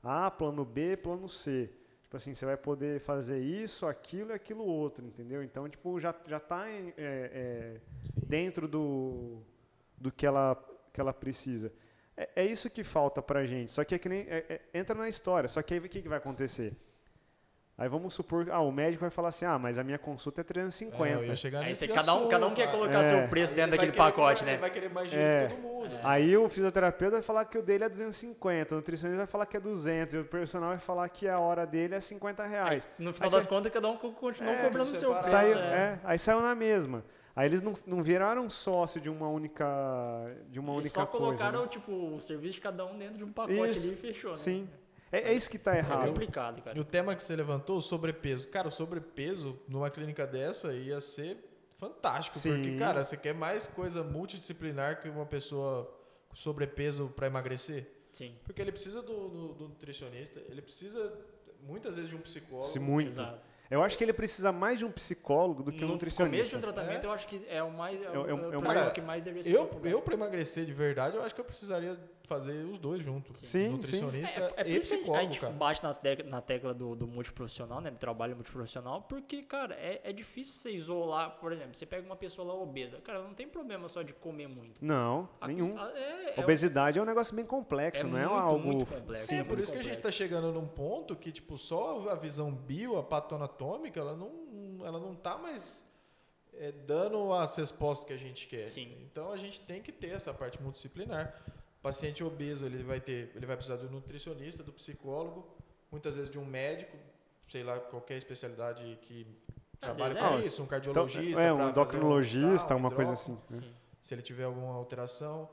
A, plano B, plano C. Tipo assim, você vai poder fazer isso, aquilo e aquilo outro, entendeu? Então, tipo, já, já tá em- é, é, dentro do, do que ela, que ela precisa. É, é isso que falta pra gente. Só que é que nem. é- é- entra na história. Só que aí o que, que vai acontecer? Aí vamos supor, ah, o médico vai falar assim, ah, mas a minha consulta é 350. É, Aí você- cada, um, cada um quer colocar É. seu preço Aí dentro daquele pacote, cobrar- né? Ele vai querer mais dinheiro É. que todo mundo. Aí o fisioterapeuta vai falar que o dele é 250, o nutricionista vai falar que é 200, e o personal vai falar que a hora dele é 50 reais. No final Aí das você- contas, cada um co- continua É, cobrando o seu preço. Saiu, é. é, aí saiu na mesma. Aí eles não, não viraram sócio de uma única, de uma Eles única só coisa. colocaram né? tipo, o serviço de cada um dentro de um pacote Isso, ali e fechou, né? Sim. É, é isso que está É errado. complicado, cara. E o tema que você levantou, o sobrepeso. Cara, o sobrepeso numa clínica dessa ia ser fantástico. Sim. Porque, cara, você quer mais coisa multidisciplinar que uma pessoa com sobrepeso para emagrecer? Sim. Porque ele precisa do, do- do nutricionista, ele precisa muitas vezes de um psicólogo. Se muito. Exato. Eu acho que ele precisa mais de um psicólogo do que um no nutricionista. começo de um tratamento, É. eu acho que é o mais. É, É o- é é é o processo mais- que mais deveria ser Eu, eu para emagrecer de verdade, eu acho que eu precisaria fazer os dois juntos. Sim, nutricionista É, é por e isso que a psicólogo, gente cara. bate na tecla, na tecla do, do multiprofissional, né? Do trabalho multiprofissional, porque, cara, é, é difícil você isolar, por exemplo, você pega uma pessoa lá obesa, cara, não tem problema só de comer muito. Não, A- nenhum. a- é, é, Obesidade é um negócio bem complexo, É não é muito, algo muito complexo. É, Sim, por muito isso que a gente complexo. está chegando num ponto que, tipo, só a visão bio, a patoanatômica, ela não, ela não tá mais é, dando as respostas que a gente quer. Sim. Então a gente tem que ter essa parte multidisciplinar. O paciente obeso, ele vai ter, ele vai precisar do nutricionista, do psicólogo, muitas vezes de um médico, sei lá, qualquer especialidade que Às trabalhe com é. isso, um Então, cardiologista, é, um endocrinologista, um uma coisa assim. né? Sim. se ele tiver alguma alteração,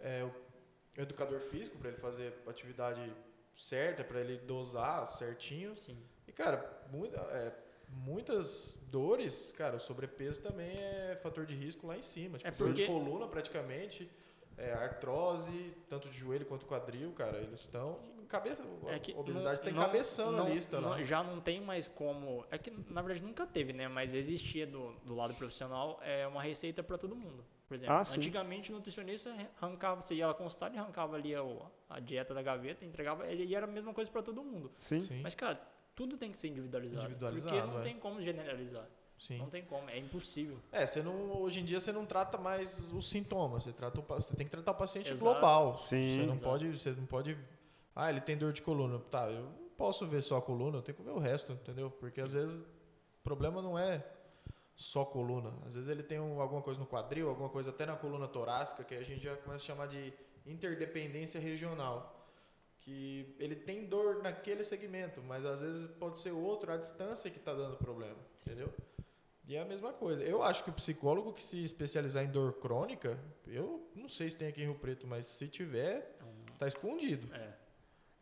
é, o educador físico para ele fazer a atividade certa, para ele dosar certinho. Sim. Cara, muita- é, muitas dores, cara, o sobrepeso também é fator de risco lá em cima, tipo, É dor de porque- coluna praticamente, é, artrose, tanto de joelho quanto quadril, cara, eles estão cabeça, É que a obesidade não- tem não- cabeção não- na lista não- lá. Já não tem mais como. É que na verdade nunca teve, né? Mas existia do, do lado profissional é uma receita para todo mundo. Por exemplo, Ah, antigamente o nutricionista arrancava, você ia lá consultar e arrancava ali a, a dieta da gaveta, entregava, e era a mesma coisa para todo mundo. Sim. Sim, Mas, cara, tudo tem que ser individualizado. Individualizado, Porque não é. tem como generalizar. sim. Não tem como, é impossível. É, você não, hoje em dia você não trata mais os sintomas, você, trata o, você tem que tratar o paciente Exato. global. Sim. Você não Exato. pode, você não pode. Ah, ele tem dor de coluna. Tá, eu não posso ver só a coluna, eu tenho que ver o resto, entendeu? Porque às vezes o problema não é só coluna. Às vezes ele tem um- alguma coisa no quadril, alguma coisa até na coluna torácica, que a gente já começa a chamar de interdependência regional. Que ele tem dor naquele segmento, mas às vezes pode ser outro à distância que está dando problema, entendeu? E é a mesma coisa. Eu acho que o psicólogo que se especializar em dor crônica, eu não sei se tem aqui em Rio Preto, mas se tiver, tá escondido. É.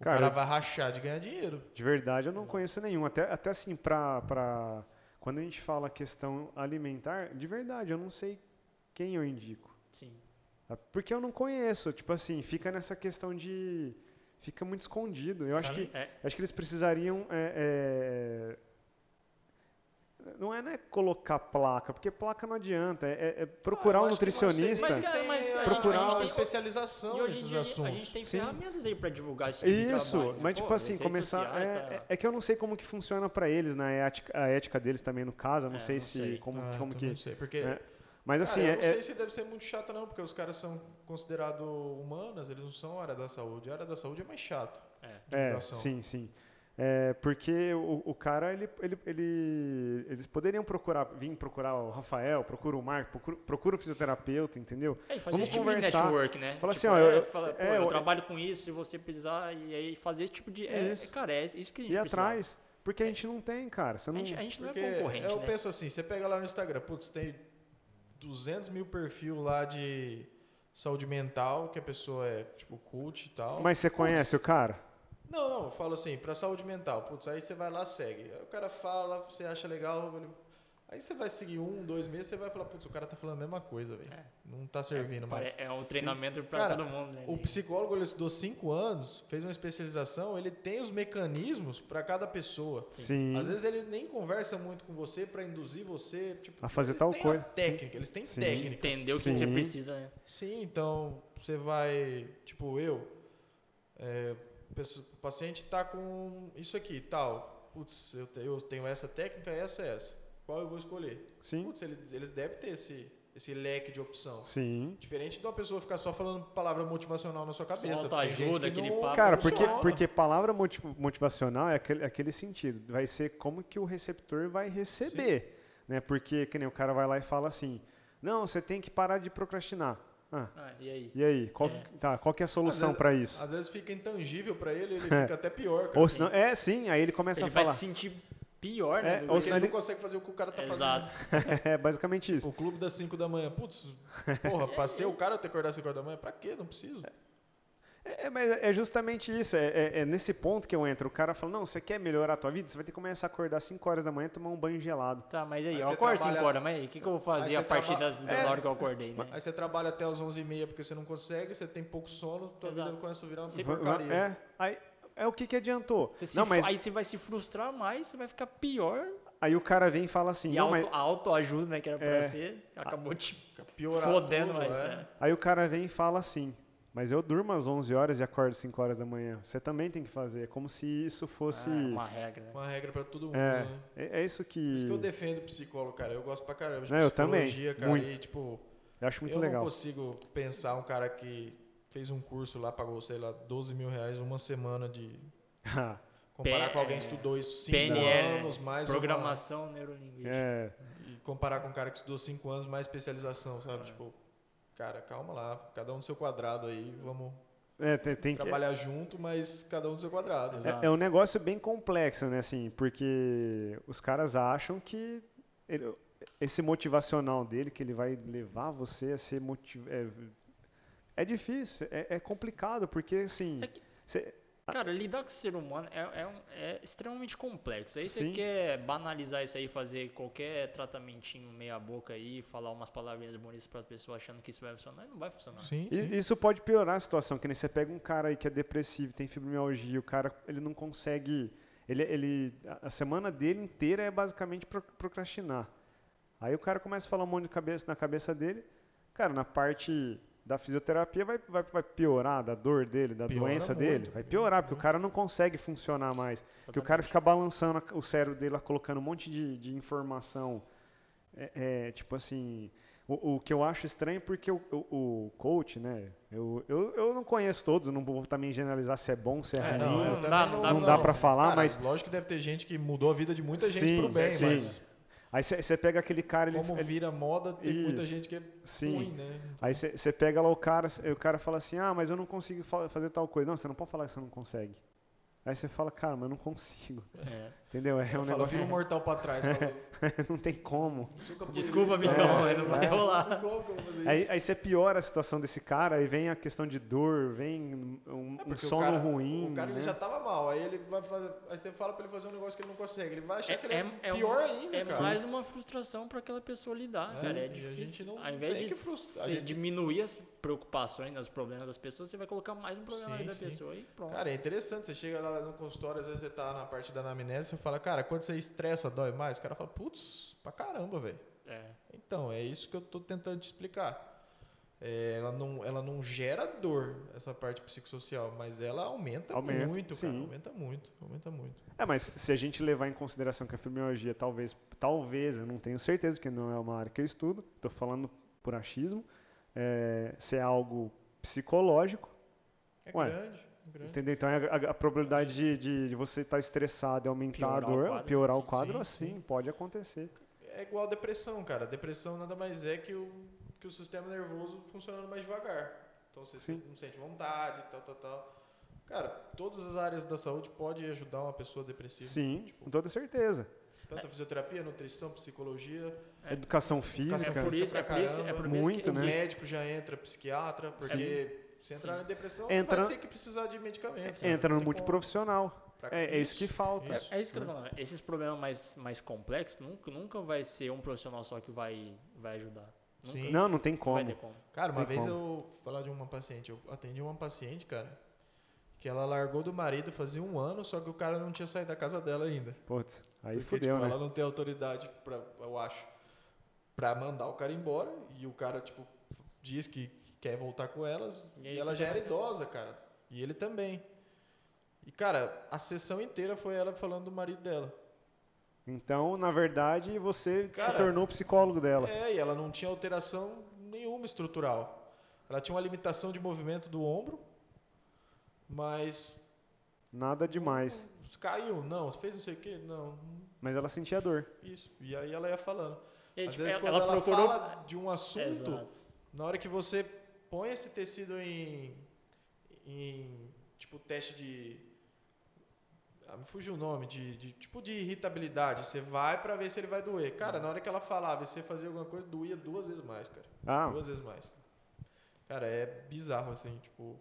O Cara, cara vai rachar de ganhar dinheiro. De verdade, eu não conheço nenhum. Até, até assim, pra, pra. Quando a gente fala questão alimentar, de verdade, eu não sei quem eu indico. Sim. tá? Porque eu não conheço. Tipo assim, fica nessa questão de. Fica muito escondido. Eu acho que, É, acho que eles precisariam. é, é, não é né, colocar placa, porque placa não adianta. É, é- procurar Ah, um nutricionista. Mas, cara, mas Procurar a uma especialização E hoje em nesses dia assuntos. a gente tem Sim. ferramentas aí pra divulgar esse tipo de Isso, trabalho. né? mas Pô, tipo assim, começar. sociais, É, tá- é- é que eu não sei como que funciona pra eles, né? A ética, a ética deles também, no caso. Eu não É, sei não se. sei. Como, Ah, como também que. Não sei, porque... é. Mas Cara, assim, eu é, não é- sei se deve ser muito chata não, porque os caras são considerados humanas, eles não são área da saúde. A área da saúde é mais chato. É. É, sim, sim. É, porque o, o cara, ele, ele, ele- eles poderiam procurar, vir procurar o Rafael, procura o Marco, procura, procura o fisioterapeuta, entendeu? É, e fazer Vamos esse tipo de conversar. network, né? Fala Tipo, assim, ó, é, eu- fala, pô, é, eu eu- trabalho com isso, se você precisar, e aí fazer esse tipo de... É, Isso. é, cara, é isso que a gente Ir precisa. atrás. Porque a gente não tem, cara. Você A não... gente, a gente não Porque é concorrente, eu né? penso assim, você pega lá no Instagram, putz, tem 200 mil perfil lá de saúde mental, que a pessoa é, tipo, cult e tal. Mas você Putz, conhece o cara? Não, não, eu falo assim, pra saúde mental, putz, aí você vai lá, segue. Aí o cara fala, você acha legal, ele- aí você vai seguir um, dois meses, você vai falar, putz, o cara tá falando a mesma coisa, velho. É. Não tá servindo mais. É, é um treinamento pra Cara, todo mundo, né? O psicólogo, ele estudou cinco anos, fez uma especialização, ele tem os mecanismos pra cada pessoa. Sim. Às vezes ele nem conversa muito com você pra induzir você, tipo, A fazer eles tal têm coisa. as técnicas, eles têm Sim. técnicas. Entender o que Sim. você precisa, né? Sim, então você vai, tipo, eu, é, o paciente tá com isso aqui, tal. Putz, eu tenho essa técnica, essa, essa. Qual eu vou escolher? Sim. Putz, eles, eles devem ter esse, esse leque de opção. Sim. Diferente de uma pessoa ficar só falando palavra motivacional na sua cabeça. Gente que aquele não papo. Cara, porque, funciona. porque palavra moti- motivacional é aquele, aquele sentido. Vai ser como que o receptor vai receber. Né? Porque que nem o cara vai lá e fala assim: Não, você tem que parar de procrastinar. Ah, Ah, e aí? e aí? Qual, É. tá, qual que é a solução para isso? Às vezes fica intangível pra ele, ele fica até pior. Cara. Ou senão, é, sim, aí ele começa Ele a vai falar. se sentir pior, né? É, ou Porque senão ele não consegue fazer o que o cara tá Exato. [LAUGHS] é basicamente isso. fazendo. O clube das 5 da manhã. Putz, porra, passei o cara ter que acordar às 5 da manhã. Pra quê? Não preciso. É, mas é justamente isso. É, é- é nesse ponto que eu entro. O cara fala: Não, você quer melhorar a tua vida? Você vai ter que começar a acordar às 5 horas da manhã e tomar um banho gelado. Tá, mas aí, Aí eu você acordo trabalha- 5 horas, mas aí, o que, que eu vou fazer a você partir traba- das, da É. hora que eu acordei, né? Aí você trabalha até as 11h30 porque você não consegue, você tem pouco sono, tua Exato. vida começa a virar uma Você- porcaria. É, aí, é o que, que adiantou? Você Não, mas Aí você vai se frustrar mais, você vai ficar pior. aí o cara vem e fala assim: e não, auto, mas a autoajuda, né, que era pra É. ser, acabou te piorar fodendo tudo, mais. é. é. Aí o cara vem e fala assim: Mas eu durmo às 11 horas e acordo às 5 horas da manhã. Você também tem que fazer. É como se isso fosse. Ah, uma regra, né? Uma regra pra todo mundo, É, né? é, é isso que. Por isso que eu defendo psicólogo, cara. Eu gosto pra caramba de É, eu também, psicologia, cara. muito. E, tipo, eu acho muito eu legal. não consigo pensar um cara que fez um curso lá, pagou, sei lá, 12 mil reais uma semana de... [LAUGHS] Comparar P- com alguém que estudou isso 5 PNL, anos, mais Programação neurolinguística. é, uma... E comparar com um cara que estudou 5 anos, mais especialização, sabe? É. Tipo, cara, calma lá. Cada um no seu quadrado aí. Vamos é, tem, tem que. trabalhar junto, mas cada um no seu quadrado. É, é um negócio bem complexo, né? Assim, porque os caras acham que ele- esse motivacional dele, que ele vai levar você a ser motiv... é, difícil, é, é complicado, porque assim. É que- cê- Cara, lidar com o ser humano é, é, um- é extremamente complexo. Aí você quer banalizar isso aí, fazer qualquer tratamentinho meia boca aí, falar umas palavrinhas bonitas para as pessoas achando que isso vai funcionar, não vai funcionar. Sim, sim. isso pode piorar a situação, que nem você pega um cara aí que é depressivo, tem fibromialgia, o cara ele não consegue. Ele, ele, a semana dele inteira é basicamente pro- procrastinar. Aí o cara começa a falar um monte de cabeça na cabeça dele. Cara, na parte da fisioterapia vai, vai, vai piorar da dor dele, da Piora doença muito. dele. Vai piorar, porque o cara não consegue funcionar mais. Porque o cara fica balançando o cérebro dele, lá, colocando um monte de, de informação. É, é, tipo assim. O, o que eu acho estranho porque o, o, o coach, né? Eu, eu, eu não conheço todos, não vou também generalizar se é bom, se é, É, ruim. não, Não dá- não dá- não dá pra falar, Cara, mas- Lógico que deve ter gente que mudou a vida de muita gente Sim, pro bem, sim. mas Aí você pega aquele cara, ele, como vira moda, tem muita Isso. gente que é sim. ruim, né? Aí você pega lá o cara, e o cara fala assim: "Ah, mas eu não consigo fa- fazer tal coisa". Não, você não pode falar que você não consegue. Aí você fala, cara, mas eu não consigo. É. Entendeu? É um Fala, negócio. vira um mortal pra trás. Fala, [LAUGHS] não tem como. "Suca por Desculpa, amigão, né? não vai é. rolar. Não tem como que eu vou fazer Aí, isso. aí você piora a situação desse cara, aí vem a questão de dor, vem um, um É sono cara- ruim. O cara ele né? já tava mal, aí ele vai fazer. Aí você fala pra ele fazer um negócio que ele não consegue. Ele vai achar É, que ele é, é- é pior uma- ainda, é cara. mais uma frustração para aquela pessoa lidar, Sim, cara. É a difícil. gente não Ao invés tem de que frustrar, gente- diminuir as preocupações, os problemas das pessoas, você vai colocar mais um problema Sim, na vida da sim. pessoa e pronto. Cara, é interessante. Você chega lá no consultório, às vezes você tá na parte da anamnese, você fala, cara, quando você estressa, dói mais? O cara fala, putz, pra caramba, velho. É. Então, é isso que eu tô tentando te explicar. É, ela, não, ela não gera dor, essa parte psicossocial, mas ela aumenta, Aumenta, muito, cara. sim. Aumenta muito, aumenta muito. É, mas se a gente levar em consideração que a fibromialgia talvez, talvez, eu não tenho certeza, porque não é uma área que eu estudo, estou falando por achismo, é, se é algo psicológico, É Ué, grande, é grande. entendeu? Então a, a- a probabilidade de, de- de você estar estressado e aumentar Piorar a o dor, quadro. piorar o Sim, quadro, sim, assim, sim. pode acontecer. É igual a depressão, cara. Depressão nada mais é que o, que o sistema nervoso funcionando mais devagar. Então você Sim. não sente vontade, tal, tal, tal. Cara, todas as áreas da saúde podem ajudar uma pessoa depressiva. Sim, Tipo, com toda certeza. Tanto a fisioterapia, nutrição, psicologia. É. Educação física. É por isso, é por isso, é por Muito, que O né? médico já entra, psiquiatra, porque se entrar Sim. na depressão, Entra- você vai ter que precisar de medicamentos. né? Entra no multiprofissional. É, é isso que falta. Isso. É, é isso que eu tô falando. Esses problemas mais, mais complexos nunca, nunca vai ser um profissional só que vai, vai ajudar. Sim. Não, não tem vai como. ter como. Cara, uma Tem vez como. eu vou falar de uma paciente, eu atendi uma paciente, cara, que ela largou do marido fazia um ano, só que o cara não tinha saído da casa dela ainda. Putz, aí Porque, fudeu, tipo, né? ela não tem autoridade, pra, eu acho, pra mandar o cara embora. E o cara, tipo, diz que quer voltar com elas. E E, ela já era idosa, cara. E ele também. E, cara, a sessão inteira foi ela falando do marido dela. Então, na verdade, você Cara, se tornou o psicólogo dela. É, e ela não tinha alteração nenhuma estrutural. Ela tinha uma limitação de movimento do ombro, mas Nada demais. caiu, não, você fez não sei o quê, não, Mas ela sentia dor. isso. E aí ela ia falando. E Às tipo, vezes ela, quando ela, procurou. fala de um assunto, Exato. na hora que você põe esse tecido em, em tipo teste de ah, me fugiu o nome de, de tipo de irritabilidade, você vai pra ver se ele vai doer. Cara, na hora que ela falava, e você fazia alguma coisa, doía duas vezes mais, cara. Ah, Duas vezes mais. Cara, é bizarro, assim, tipo,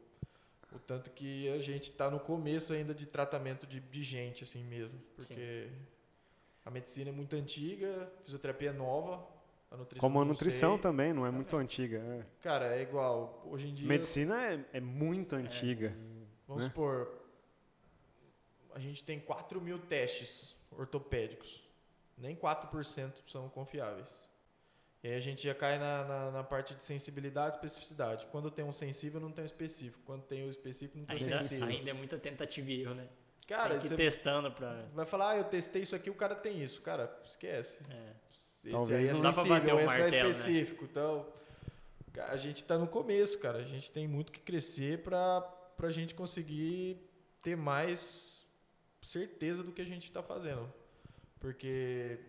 o tanto que a gente tá no começo ainda de tratamento de, de gente, assim mesmo. Porque a medicina é muito antiga, a fisioterapia é nova, a nutrição. como a nutrição sei. também, não é Também. muito antiga. é. Cara, é igual. Hoje em dia. Medicina é, é muito antiga. Vamos né? supor. A gente tem 4 mil testes ortopédicos. Nem 4% são confiáveis. E aí a gente já cai na, na, na parte de sensibilidade e especificidade. Quando tem um sensível, não tem um específico. Quando tem o específico, não tem o Ainda, sensível. ainda é muita tentativa e erro, né? Cara, Tem que ir você testando pra. vai falar, ah, eu testei isso aqui, o cara tem isso. Cara, esquece. É. Esse Talvez aí é não pra bater sensível, o esse não é né? específico. Então, a gente tá no começo, cara. A gente tem muito que crescer pra, pra gente conseguir ter mais certeza do que a gente tá fazendo. Porque,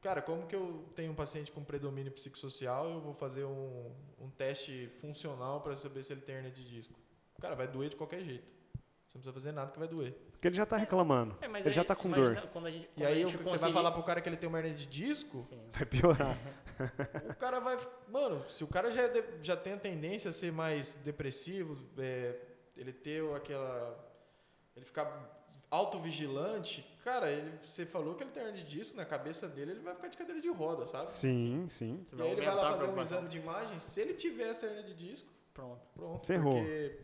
cara, como que eu tenho um paciente com predomínio psicossocial eu vou fazer um, um teste funcional para saber se ele tem hernia de disco? Cara, vai doer de qualquer jeito. Você não precisa fazer nada que vai doer. Porque ele já tá reclamando. É, mas ele já aí, tá com imagina dor. Quando a gente, E quando a aí, que você vai conseguir- falar pro cara que ele tem uma hernia de disco, Sim. Vai piorar. [LAUGHS] o cara vai. Mano, se o cara já, é já tem a tendência a ser mais depressivo, é, ele ter aquela. Ele ficar autovigilante, cara, ele, você falou que ele tem hernia de disco, na cabeça dele ele vai ficar de cadeira de roda, sabe? Sim, sim. E aí ele vai lá a fazer um exame de imagem, se ele tiver essa hernia de disco, Pronto. pronto. Ferrou. Porque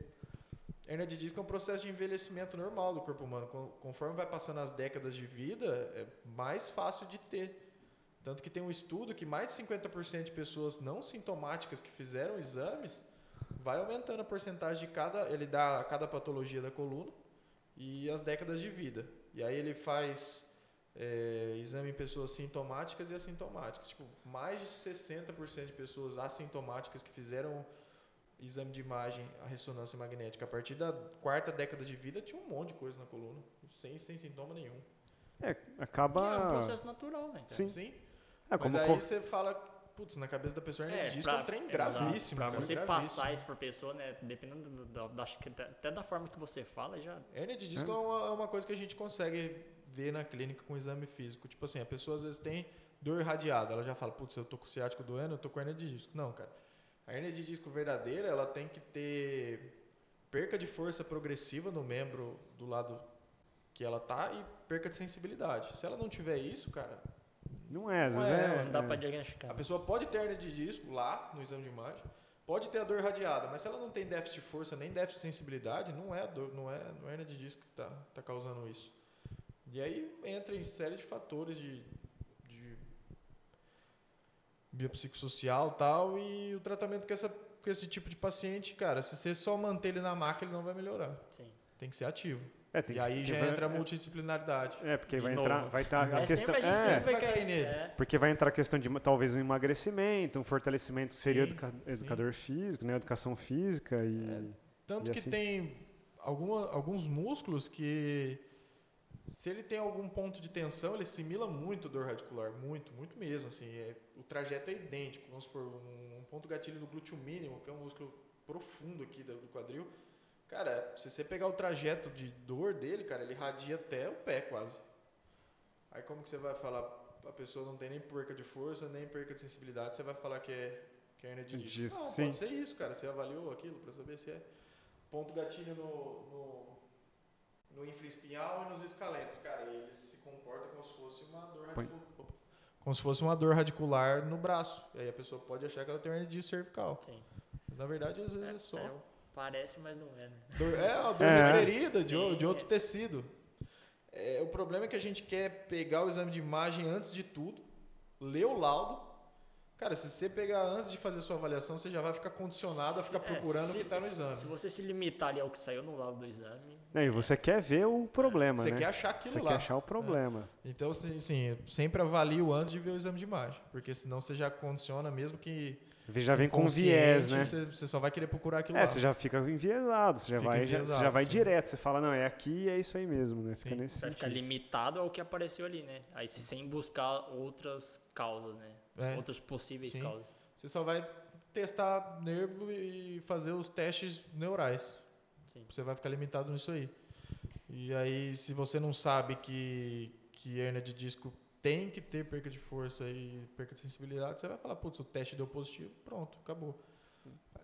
hernia de disco é um processo de envelhecimento normal do corpo humano. Con- Conforme vai passando as décadas de vida, é mais fácil de ter. Tanto que tem um estudo que mais de 50% de pessoas não sintomáticas que fizeram exames vai aumentando a porcentagem de cada. Ele dá cada patologia da coluna e as décadas de vida. E aí ele faz é, exame em pessoas sintomáticas e assintomáticas. Tipo, mais de 60% de pessoas assintomáticas que fizeram exame de imagem, a ressonância magnética, a partir da quarta década de vida, tinha um monte de coisa na coluna, sem, sem sintoma nenhum. É, Que é um acaba. processo natural, né? cara? Sim. Sim. É, Mas aí co- você fala, putz, na cabeça da pessoa, hernia É, de disco é um trem gravíssimo. Pra cara, você gravíssimo. passar isso pra pessoa, né? Dependendo do- da, que até- da forma que você fala, já. Hernia de disco é uma, é uma coisa que a gente consegue ver na clínica com exame físico. Tipo assim, a pessoa às vezes tem dor irradiada. Ela já fala, putz, eu tô com ciático doendo, eu tô com hernia de disco. Não, cara. A hernia de disco verdadeira, ela tem que ter perca de força progressiva no membro do lado que ela tá e perca de sensibilidade. Se ela não tiver isso, cara, Não é, às Não vezes é, é. não dá é. pra diagnosticar. a pessoa pode ter hernia de disco lá no exame de imagem, pode ter a dor irradiada, mas se ela não tem déficit de força nem déficit de sensibilidade, não é a dor, não é, não é a hernia de disco que tá, tá causando isso. E aí entra em série de fatores de, de biopsicossocial e tal, e o tratamento com, essa, com esse tipo de paciente, cara, se você só manter ele na maca, ele não vai melhorar. Sim. Tem que ser ativo. É, tem e que- aí já que- entra a multidisciplinaridade. É, porque vai novo. entrar, vai estar a é questão, sempre, a gente é, sempre vai, vai cair nele. É, porque vai entrar a questão de talvez um emagrecimento, um fortalecimento seria Sim, educa- sim. educador físico, né, educação física e Tanto E que assim? tem alguma, alguns músculos que, se ele tem algum ponto de tensão, ele simila muito dor radicular, muito, muito mesmo. Assim, é- o trajeto é idêntico. Vamos supor, um, um ponto gatilho do glúteo mínimo, que é um músculo profundo aqui do, do quadril. Cara, se você pegar o trajeto de dor dele, cara, ele radia até o pé quase. Aí como que você vai falar, a pessoa não tem nem perca de força, nem perca de sensibilidade, você vai falar que é, que é hernia de disco. Disco, não, sim. pode ser isso, cara. Você avaliou aquilo para saber se é ponto gatilho no, no, no infraespinhal e nos escalenos, cara. E eles se comportam como se fosse uma dor radicular. Como se fosse uma dor radicular no braço. E aí a pessoa pode achar que ela tem hernia de cervical. sim. Mas na verdade, às vezes é, só. É, parece, mas não é, né? [LAUGHS] Dor, é, a dor É. referida de, o- Sim. de outro tecido. É, o problema é que a gente quer pegar o exame de imagem antes de tudo, ler o laudo. Cara, se você pegar antes de fazer a sua avaliação, você já vai ficar condicionado a ficar É, procurando o se- que está no exame. Se você se limitar ali ao que saiu no lado do exame, Não, e você quer ver o problema, Você né? quer achar aquilo você lá. quer achar o problema. Então, sim, sim, sempre avalio antes de ver o exame de imagem. Porque senão você já condiciona, mesmo que. Já vem com viés, né? Você, você só vai querer procurar aquilo É, lá. você já fica enviesado, você já Fica vai, já, você enviesado, já vai sim. direto, você fala, não, é aqui e é isso aí mesmo, né? Fica nesse vai ficar sentido. limitado ao que apareceu ali, né? Aí se sem buscar outras causas, né? É. Outras possíveis Sim. causas. Você só vai testar nervo e fazer os testes neurais. Sim. Você vai ficar limitado nisso aí. E aí, se você não sabe que, que hernia de disco tem que ter perca de força e perca de sensibilidade, você vai falar, putz, o teste deu positivo, pronto, acabou.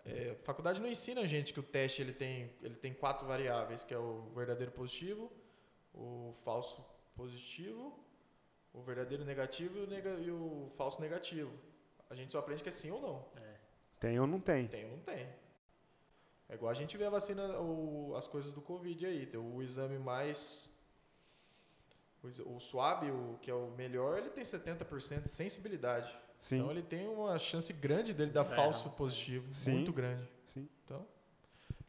É, a faculdade não ensina a gente que o teste ele tem, ele tem quatro variáveis, que é o verdadeiro positivo, o falso positivo, o verdadeiro negativo e o, nega- e o falso negativo. A gente só aprende que é sim ou não. É. Tem ou não tem? Tem ou não tem. É igual a gente vê a vacina, o, as coisas do Covid aí. Tem o exame mais. O, suave, o que é o melhor, ele tem 70% de sensibilidade. Sim, Então ele tem uma chance grande dele dar É. falso positivo. Sim. Muito grande. sim. Então,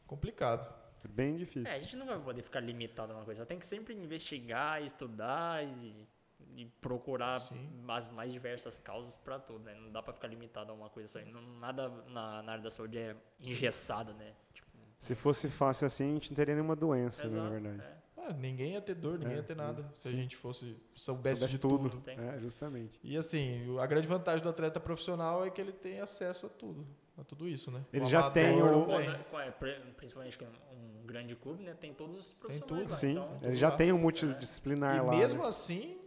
complicado. É bem difícil. É, a gente não vai poder ficar limitado a uma coisa. Tem que sempre investigar, estudar e, e procurar Sim. as mais diversas causas para tudo, né? Não dá para ficar limitado a uma coisa só. Não- nada na, na área da saúde é engessado, né? Tipo, Se fosse fácil assim, a gente não teria nenhuma doença, né, exato, na verdade. é. Ah, ninguém ia ter dor, ninguém É, ia ter nada. Se a sim. gente fosse soubesse, Soubesse de tudo. tudo. Tem. É, justamente. E assim, a grande vantagem do atleta profissional é que ele tem acesso a tudo. A tudo isso, né? Ele O já tem não o- tem. né, é, pri- principalmente um grande clube, né? Tem todos os profissionais tudo. lá, Sim, então- ele já lá. tem um multidisciplinar E lá. mesmo né? assim,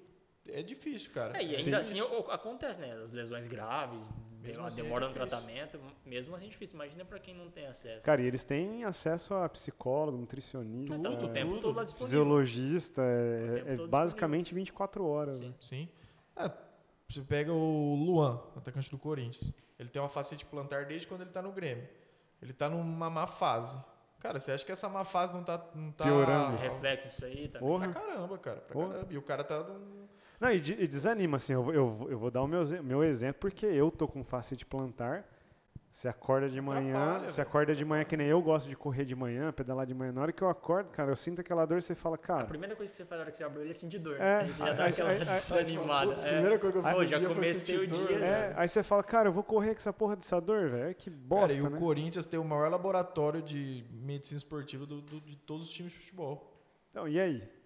é difícil, cara. É, e Sim. ainda assim o- acontece, né? As lesões graves, Mesmo assim é demora no difícil. tratamento, mesmo assim é difícil. Imagina pra quem não tem acesso. Cara, e eles têm acesso a psicólogo, nutricionista, Tudo, o é, tempo tudo. todo lá disponível. fisiologista, O é, é basicamente 24 horas. Sim. né? Sim. Ah, você pega o Luan, atacante do Corinthians. Ele tem uma facite plantar desde quando ele tá no Grêmio. Ele tá numa má fase. Cara, você acha que essa má fase não tá. Não tá Piorando. Reflexo isso aí também. Porra. Pra caramba, cara. Pra Porra. caramba. E o cara tá num. Não, e, de- e desanima, assim, eu, vou- eu, eu vou dar o meu, meu exemplo, porque eu tô com facite plantar, você acorda de manhã, você acorda de manhã, que nem eu gosto de correr de manhã, pedalar de manhã, na hora que eu acordo, cara, eu sinto aquela dor, você fala, A cara, primeira coisa que você faz na hora que você abre o olho é sentir dor. É, né? Aí você já dá aí- aquela aí- aí- desanimada. A é. primeira coisa que eu fiz Pô, no já dia foi comecei sentir o dor, dia, é, aí você fala, cara, eu vou correr com essa porra dessa dor, velho, que bosta, Cara, e o né? Corinthians tem o maior laboratório de medicina esportiva do- do- de todos os times de futebol. Então, e aí?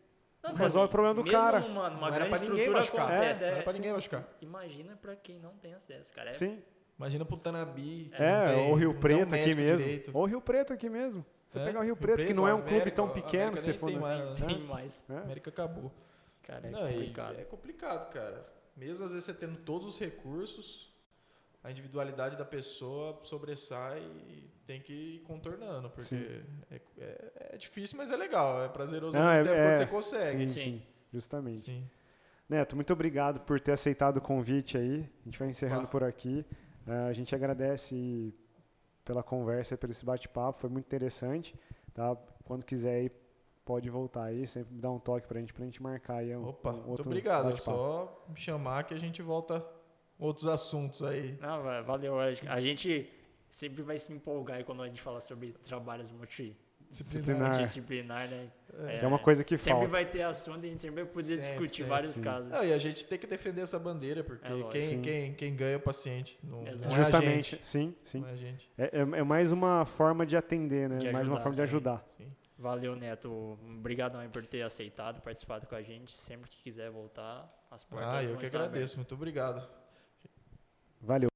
Não, resolve o problema do mesmo cara. Numa, numa Não era grande pra ninguém machucar. acontece. Não É, era pra ninguém machucar. Imagina pra quem não tem acesso, cara. É, Sim. Imagina pro Tanabi. que É, tem- ou Rio um Preto aqui mesmo. direito. Ou Rio Preto aqui mesmo. Você É, pegar o Rio Rio Preto, que Preto, não é um América, clube tão pequeno, nem for. tem mais, né? tem mais. É. A América acabou. Cara, é Não, complicado. é complicado, cara. Mesmo às vezes você tendo todos os recursos, a individualidade da pessoa sobressai e tem que ir contornando, porque é, é- é difícil, mas é legal. É prazeroso Não, ao mesmo é- tempo é- quando você consegue. Sim, Sim. sim, justamente. Sim. Neto, muito obrigado por ter aceitado o convite aí. A gente vai encerrando Opa. por aqui. Eh, a gente agradece pela conversa, por esse bate-papo, foi muito interessante. Tá? Quando quiser aí, pode voltar aí, sempre dar um toque pra gente, pra gente marcar aí um, Opa, um muito outro obrigado. É só me chamar que a gente volta outros assuntos aí. Não, va- valeu. A gente sempre vai se empolgar aí quando a gente fala sobre trabalhos Disciplinar. multidisciplinar, né? Que é uma coisa que sempre falta. vai ter assunto e a gente sempre vai poder Sempre, discutir sempre, vários sim. casos. Não, e a gente tem que defender essa bandeira, porque É quem, quem, quem ganha é o paciente, não, não é Justamente, sim, sim. Não é a gente. É, é- é mais uma forma de atender, né? De mais uma forma de sim. ajudar. Sim. Valeu, Neto. Obrigadão aí por ter aceitado, participado com a gente. Sempre que quiser voltar, as portas Ah, eu vão que agradeço. abertas. Muito obrigado. Valeu.